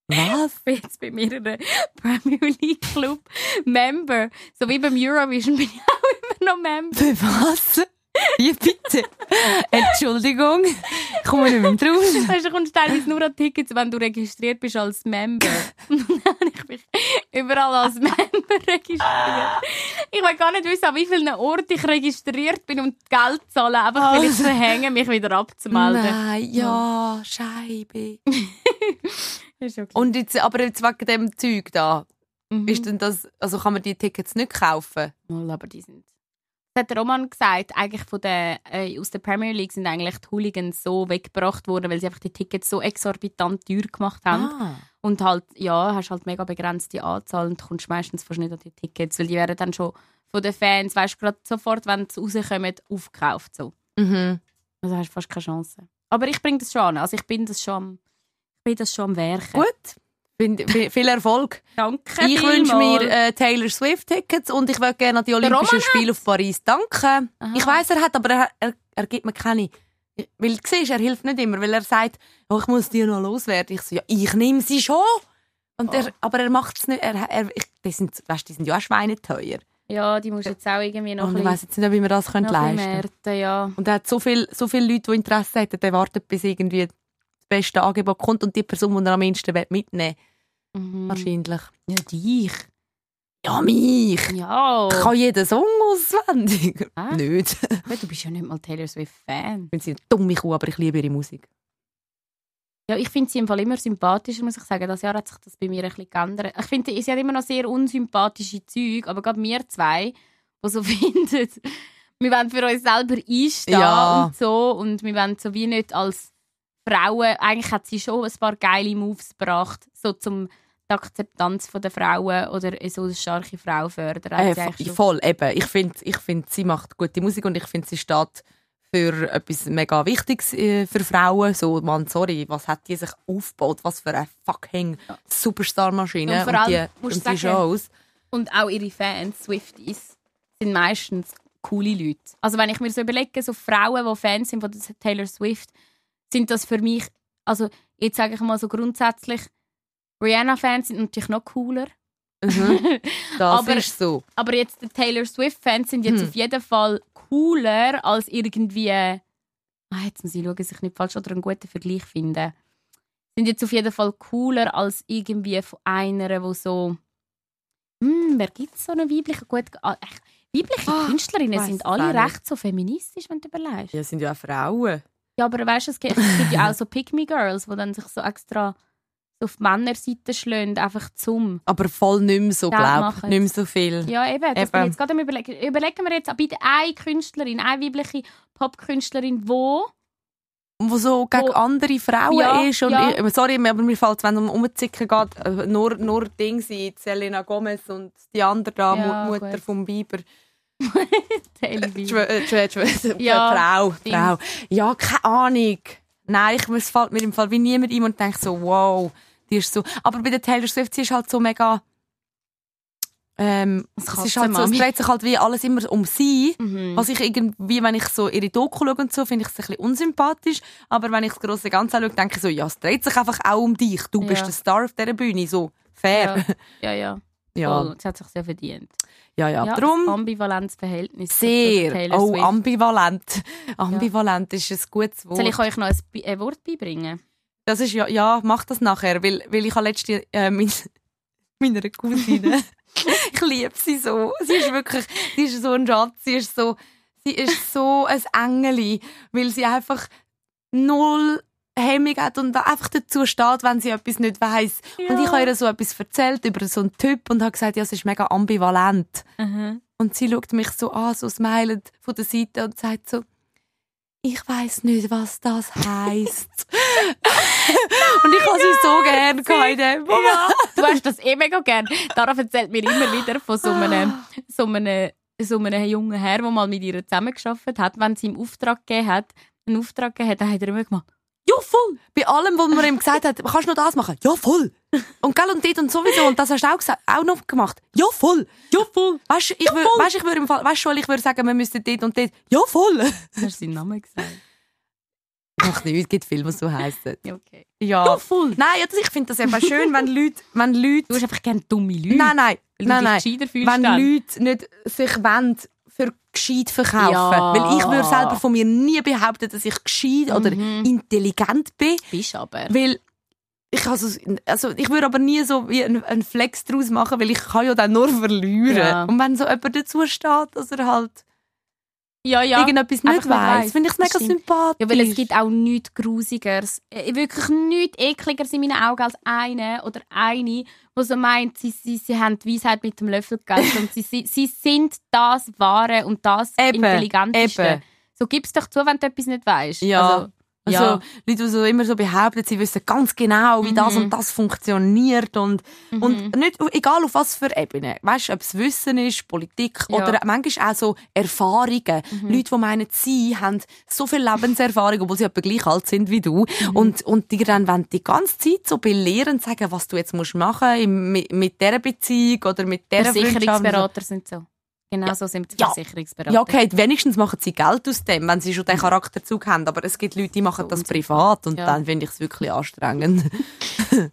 Was? Ich bin jetzt bei mehreren Premier League Club Member. So wie beim Eurovision bin ich auch immer noch Member. Für was? Wie bitte? Entschuldigung, ich komme nicht mehr drauf. Weißt, du kommst teilweise nur an Tickets, wenn du registriert bist als Member. Ich mich überall als Member registriert. Ich will gar nicht wissen, an wie vielen Orten ich registriert bin und Geld zahlen, einfach weil ich Also. verhänge, mich wieder abzumelden. Nein, ja, Scheibe. Okay. Und jetzt, aber jetzt wegen dem Zeug da, Mhm. ist denn das, also kann man die Tickets nicht kaufen? Mal, aber die sind. Das hat der Roman gesagt, eigentlich von der, äh, aus der Premier League sind eigentlich die Hooligans so weggebracht worden, weil sie einfach die Tickets so exorbitant teuer gemacht haben. Ah. Und halt, ja, hast halt mega begrenzte Anzahl und kommst meistens fast nicht an die Tickets, weil die werden dann schon von den Fans, weißt du, gerade sofort, wenn sie rauskommen, aufgekauft. So. Mhm. Also hast du fast keine Chance. Aber ich bringe das schon an. Also ich bin das schon am, ich bin das schon am Werken. Gut. Viel Erfolg. Danke Ich wünsche mir äh, Taylor Swift Tickets und ich will gerne an die Olympischen Spiele auf Paris. Danke. Aha. Ich weiß, er hat, aber er, er, er gibt mir keine. Weil du siehst, er hilft nicht immer, weil er sagt, oh, ich muss die noch loswerden. Ich so, ja, ich nehme sie schon. Und er, aber er macht es nicht. Er, er, ich, die, sind, weißt, die sind ja auch schweineteuer. Ja, die musst du jetzt auch irgendwie noch Und ich bisschen, jetzt nicht, wie wir das bisschen leisten können. ja. Und er hat so, viel, so viele Leute, die Interesse hätten, der wartet, bis irgendwie beste Angebot kommt und die Person, die er am will, mitnehmen Mhm. Wahrscheinlich. Ja, dich. Ja, mich. Ja. Ich kann jeden Song auswendig. Ah. Nicht. Du bist ja nicht mal Taylor Swift-Fan. Ich bin sie eine dumme Kuh, aber ich liebe ihre Musik. Ja, ich finde sie im Fall immer sympathischer, muss ich sagen. Das Jahr hat sich das bei mir ein bisschen geändert. Ich finde, sie hat immer noch sehr unsympathische Züge, aber gerade wir zwei, die so finden, wir wollen für uns selber einstehen Ja. und so und wir wollen so wie nicht als Frauen, eigentlich hat sie schon ein paar geile Moves gebracht, so zum die Akzeptanz der Frauen oder so eine starke Frau fördern. Äh, voll, eben. Ich finde, ich find, sie macht gute Musik und ich finde, sie steht für etwas mega Wichtiges äh, für Frauen. So, man, sorry, was hat die sich aufgebaut? Was für eine fucking Superstar-Maschine. Und vor allem die, und die sagen- Shows. Und auch ihre Fans, Swifties, sind meistens coole Leute. Also wenn ich mir so überlege, so Frauen, die Fans sind von Taylor Swift, sind das für mich, also jetzt sage ich mal so grundsätzlich, Rihanna-Fans sind natürlich noch cooler. Mhm. Das Aber- ist so. Aber jetzt die Taylor Swift-Fans sind jetzt Hm. auf jeden Fall cooler als irgendwie. Ah, jetzt muss ich schauen, dass ich nicht falsch oder einen guten Vergleich finde. Sind jetzt auf jeden Fall cooler als irgendwie von einer, wo so. Hm, wer gibt so eine weibliche gut ah, Weibliche Ah, Künstlerinnen sind alle recht so feministisch, wenn du überlegst. Ja, sind ja auch Frauen. Ja, aber weißt du, es gibt, es gibt ja auch so Pick-Me-Girls, die dann sich so extra auf die Männerseite schlagen, einfach zum. Aber voll nicht mehr so, Geld glaub machen. Nicht mehr so viel. Ja, eben. Das Eben. ich jetzt gerade überlegen. Überlegen wir jetzt bitte eine Künstlerin, eine weibliche Popkünstlerin, wo Wo so gegen Wo- andere Frauen Ja, ist. Und ja. ich, sorry, aber mir fällt es, wenn es um Umzicken geht, äh, nur, nur Ding sind, Selena Gomez und die andere da, Ja, Mu- Mutter gut. vom Bieber. Äh, schw Ja, Frau. Frau. Ja, keine Ahnung. Nein, ich, es fällt mir im Fall wie niemand ein und denke so, wow, die ist so. Aber bei der Taylor Swift, sie ist halt so mega. Ähm, es, ist halt so, es dreht sich halt wie alles immer um sie. Mhm. Was ich irgendwie, wenn ich so ihre Doku schaue und so, finde ich es ein bisschen unsympathisch. Aber wenn ich das grosse Ganze schaue, denke ich so, ja, es dreht sich einfach auch um dich. Du bist Ja. der Star auf dieser Bühne. So, fair. Ja, ja, ja. Ja, Voll. Das hat sich sehr verdient. ja, ja. Ja, Darum ein ambivalentes Verhältnis. sehr. Oh, Swift. ambivalent. Ambivalent ist ein gutes Wort. Soll ich euch noch ein, Bi- ein Wort beibringen? Das ist ja, ja, mach das nachher, weil, weil ich habe letzte äh, mein, meiner Cousine, ich liebe sie so. Sie ist wirklich, sie ist so ein Schatz, sie ist so, sie ist so ein Engeli, weil sie einfach null Hemmung hat und einfach dazu steht, wenn sie etwas nicht weiss. Und ich habe ihr so etwas erzählt über so einen Typ und habe gesagt, ja, es ist mega ambivalent. Und sie schaut mich so an, so smilend von der Seite und sagt so, ich weiß nicht, was das heisst. und ich habe sie so gerne gehabt in dem Moment. Ja, du hast das eh mega gern. Darauf erzählt mir immer wieder von so einem, so einem, so einem jungen Herr, der mal mit ihr zusammengearbeitet hat. Wenn sie ihm Auftrag gegeben hat, einen Auftrag gegeben hat, dann hat er immer gemacht, Ja, voll. Bei allem, was man ihm gesagt hat, kannst du noch das machen? Ja, voll. Und gell, und dort und sowieso. Und das hast du auch, gesagt, auch noch gemacht. Ja, voll. Ja, voll. Weißt du, ich, ich würde im Fall, weißt du, ich würde sagen, wir müssten dort und dort. Ja, voll. du hast seinen Namen gesagt. Macht nichts, es gibt Filme, die so heissen. Ja, okay. Ja. voll. Nein, ja, das- ich finde das eben schön, wenn Leute, wenn Leute Du hast einfach gerne dumme Leute. Nein, nein, weil nein, du nein. dich fühlst. Wenn dann. Leute nicht sich wollen, für gescheit verkaufen. Ja. Weil ich würde selber von mir nie behaupten, dass ich gescheit oder Mhm. intelligent bin. bist aber. Weil ich, also, also ich würde aber nie so wie einen, einen Flex daraus machen, weil ich kann ja dann nur verlieren. Ja. Und wenn so jemand dazu steht, dass er halt Ja, ja. irgendetwas nicht nicht weiss, finde ich es mega sympathisch. Ja, weil es gibt auch nichts Grusigeres, äh, wirklich nichts Ekligeres in meinen Augen als eine oder eine, die so meint, sie, sie, sie haben die Weisheit mit dem Löffel gegessen und sie, sie, sie sind das Wahre und das Eben, Intelligenteste. eben. So gib's doch zu, wenn du etwas nicht weißt. Ja. Also, Also, Ja. Leute, die so immer so behaupten, sie wissen ganz genau, wie das Mhm. und das funktioniert und, Mhm. und nicht, egal auf was für Ebene. Weißt du, ob es Wissen ist, Politik Ja. oder manchmal auch so Erfahrungen. Mhm. Leute, die meinen, sie haben so viel Lebenserfahrung, obwohl sie etwa gleich alt sind wie du. Mhm. Und, und die dann wollen die ganze Zeit so belehren, sagen, was du jetzt musst machen im- mit, mit dieser Beziehung oder mit dieser Freundschaft. Versicherungsberater sind so. Genau so sind die Ja. Versicherungsberater. Ja, okay, wenigstens machen sie Geld aus dem, wenn sie schon den Charakterzug haben. Aber es gibt Leute, die machen das privat und Ja. dann finde ich es wirklich anstrengend.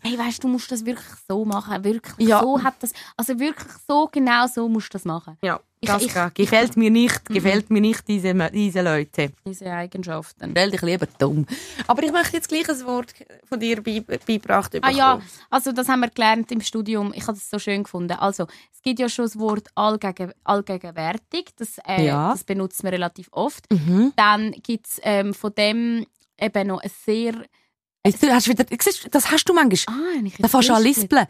Hey, weißt du, du musst das wirklich so machen. Wirklich Ja. so hat das, also wirklich so genau so musst du das machen. Ja, das ich- geht. gefällt mir nicht, gefällt mir nicht diese, diese Leute. Diese Eigenschaften. Stell dich lieber dumm. Aber ich möchte jetzt gleich ein Wort von dir bei, beigebracht Ah bekommen. ja, also das haben wir gelernt im Studium. Ich habe das so schön gefunden. Also es gibt ja schon das Wort allgegen, allgegenwärtig. Das, äh, Ja. das benutzt man relativ oft. Mhm. Dann gibt es ähm, von dem eben noch ein sehr... Du hast wieder, das hast du manchmal. Ah, ich Da fährst du an lispeln.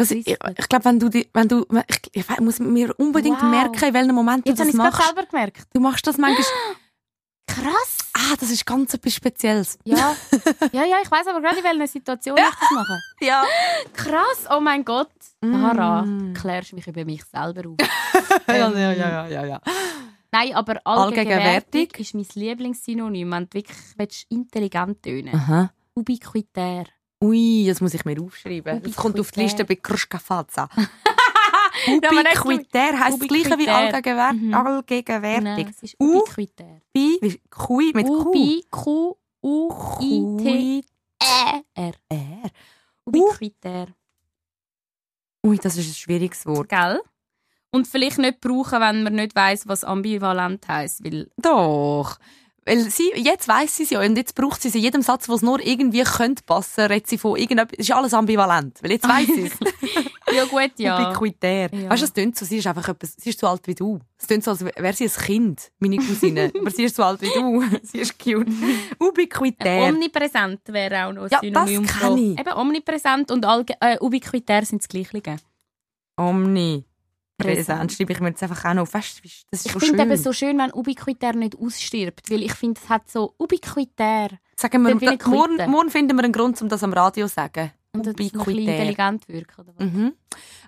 Das, ich ich glaube, wenn du, die, wenn du, ich, ich muss mir unbedingt Wow. merken, in welchem Moment du Jetzt habe das ich es gerade machst. selber gemerkt. Du machst das manchmal. Krass! Ah, das ist ganz etwas Spezielles. Ja, ja, ja ich weiß aber gerade, in welcher Situation ich das mache. Ja. Krass, oh mein Gott. Mm. Sarah, klärst mich über mich selber auf. Ja, ja, ja, ja, ja. Nein, aber Allgegenwärtig? ist mein Lieblingssynonym, wenn du wirklich willst, intelligent tönen. Ubiquitär. Ui, das muss ich mir aufschreiben. Das kommt auf die Liste bei so- Ubiquitär heisst das gleiche wie Ubiquitär. allgegenwär Mhm. allgegenwärtig. Nein, ist ubiquitär. Bi, wie- Kui mit Q. Ubi, Q, U, I, T, Ä, R. R. Ubiquitär. Ui, das ist ein schwieriges Wort. Gell? Und vielleicht nicht brauchen, wenn man nicht weiß, was ambivalent heisst. Weil Doch. Weil sie, jetzt weiss sie es ja und jetzt braucht sie es in jedem Satz, wo es nur irgendwie könnte passen, redet sie von irgendetwas. Es ist alles ambivalent. Weil jetzt weiss sie es. ja gut, ja. Ubiquitär. Ja. Weißt du, es tönt so, sie ist einfach etwas, sie ist so alt wie du. Es tönt so, als wäre sie ein Kind, meine Cousine. Aber sie ist so alt wie du. sie ist cute. Ubiquitär. Omnipräsent wäre auch noch Ja, Synonym. das für- kenn ich. Eben, omnipräsent und allge äh, ubiquitär sind das Gleiche. Omni. Präsent. Schreibe ich mir jetzt einfach auch noch du, das ist Ich so finde eben so schön, wenn ubiquitär nicht ausstirbt, weil ich finde, es hat so ubiquitär Sagen wir, da, morgen, morgen finden wir einen Grund, um das am Radio zu sagen. und das ein bisschen intelligent wirken. Oder was? Mhm.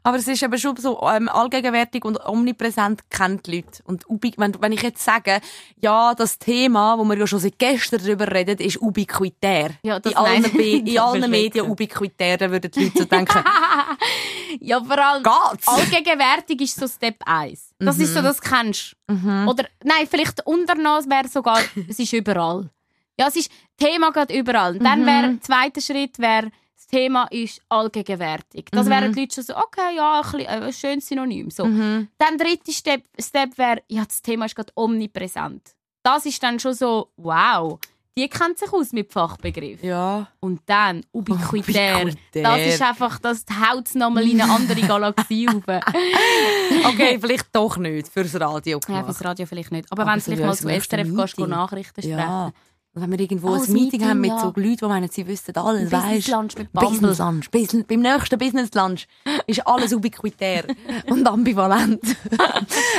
Aber es ist eben schon so ähm, allgegenwärtig und omnipräsent kennt die Leute. Und ubi wenn, wenn ich jetzt sage, ja, das Thema, wo wir ja schon seit gestern darüber reden, ist ubiquitär. Ja, in allen, in allen Medien ubiquitär, dann würden die Leute so denken, Ja, vor allem geht's? allgegenwärtig ist so Step 1. Das ist so, das kennst du. Mhm. Oder nein, vielleicht unternas wäre sogar, es ist überall. Ja, es ist, Thema geht überall. Dann Mhm. wäre, der zweite Schritt wäre, das Thema ist allgegenwärtig. Das Mhm. wären die Leute schon so, okay, ja, ein, bisschen, äh, ein schönes Synonym. So. Mhm. Dann der dritte Step, Step wäre, ja, das Thema ist gerade omnipräsent. Das ist dann schon so, wow, die kennt sich aus mit Fachbegriff. Ja. Und dann ubiquitär. Ubiquitär. Das ist einfach, das haut es nochmal in eine andere Galaxie auf. Okay, vielleicht doch nicht fürs Radio Ja, gemacht. fürs Radio vielleicht nicht. Aber, Aber wenn du vielleicht mal zu SRF gehst. Nachrichten sprechen. Ja. Wenn wir irgendwo Oh, ein Meeting, Meeting, haben mit ja. so Leuten, die meinen, sie wüssten alles, Business weißt Lunch mit Bumble. Business Lunch. Business, beim nächsten Business Lunch ist alles ubiquitär und ambivalent.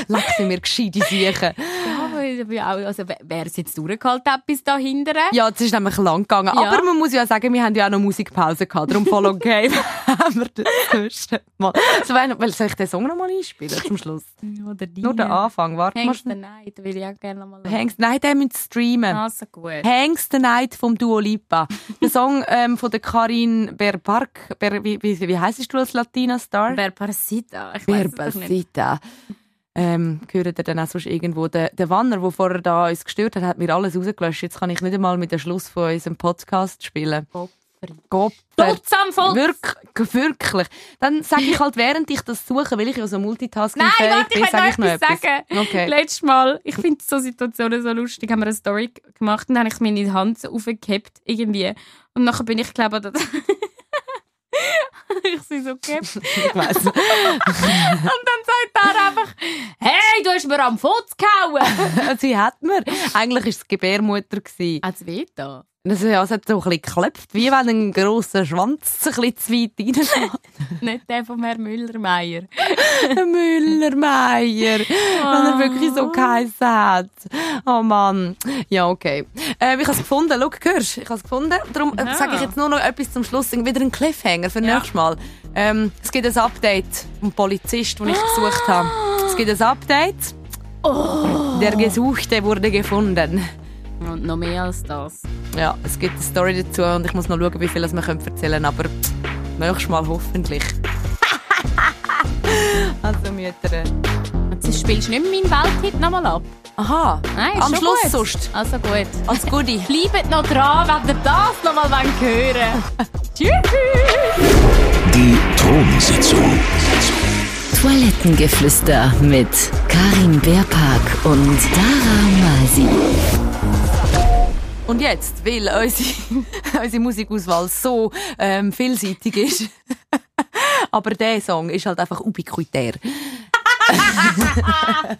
Leck sie mir gescheite Siechen. Ja, also, wer es jetzt durchgehalten hat bis da hinten. Ja, es ist nämlich lang gegangen. Ja. Aber man muss ja sagen, wir haben ja auch noch Musikpause gehabt. Darum voll okay, haben wir das mal. So, weil soll ich den Song noch mal einspielen zum Schluss? Oder die. Nur den Anfang. Warte mal. Hengst the Night, will ich auch gerne mal hören. Hengst, nein, den müssen streamen. Also gut. Hang's the Night vom Duo Lipa. Der Song ähm, von der Karin Berpark. Ber, wie, wie, wie heisst du als Latina-Star? Wer Parasita? Ich Ähm, gehört ihr dann auch sonst irgendwo? Der, der Wanner, der vorher da uns gestört hat, hat mir alles rausgelöscht. Jetzt kann ich nicht einmal mit dem Schluss von unserem Podcast spielen. Volk! Wirklich, wirklich. Dann sage ich halt, während ich das suche, weil ich ja so multitasking Nein, warte, ich bin, will sage noch ich noch etwas sagen. Okay. Letztes Mal, ich finde so Situationen so lustig, haben wir eine Story gemacht und dann habe ich meine Hand so aufgehabt, irgendwie. Und nachher bin ich, glaube ich, ich sie so gehabt. Ich weiss. Und dann sagt er einfach, hey, du hast mir am Fuß gehauen. Sie hat mir. Eigentlich war es Gebärmutter. Hat es weh da? Das, ja, es hat so ein bisschen geklopft, wie wenn ein grosser Schwanz ein bisschen zu weit reinschlägt. Nicht der von Herrn Müller-Meyer. Der Müllermeier. Wenn er wirklich so geheissen hat. Oh Mann. Ja, okay. Äh, ich habe es gefunden. Schau, hörst? Ich habe es gefunden. Darum äh, Ja. sage ich jetzt nur noch etwas zum Schluss. Wieder ein Cliffhanger für Ja. nächstes Mal. Ähm, es gibt ein Update vom Polizist, den ich gesucht habe. Es gibt ein Update. Oh. Der Gesuchte wurde gefunden. Und noch mehr als das. Ja, es gibt eine Story dazu und ich muss noch schauen, wie viel das wir können erzählen können. Aber nächstes Mal hoffentlich. also, Mütter. Jetzt spielst du nicht mehr meinen Welthit nochmal ab. Aha. Nein, Am schon Schluss gut. sonst. Also gut. Als Goodie. Bleibt noch dran, wenn ihr das nochmal hören wollt. Tschüss. Die Thronsitzung. Toilettengeflüster mit Karin Beerpark und Dara Masi. Und jetzt, weil unsere, unsere Musikauswahl so ähm, vielseitig ist, aber der Song ist halt einfach ubiquitär.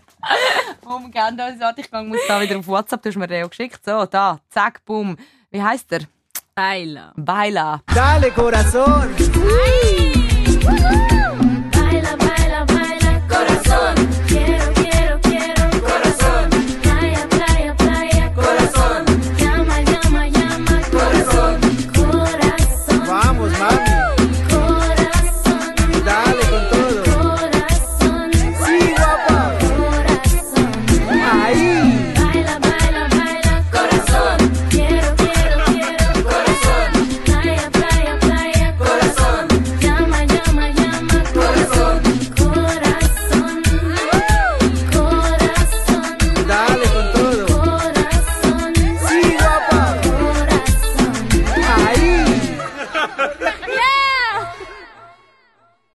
um gerne uns warte, ich gang- muss da wieder auf WhatsApp, du hast mir den auch geschickt. So, da, zack, bumm. Wie heißt der? Baila. Baila. Dale, corazón. Ay.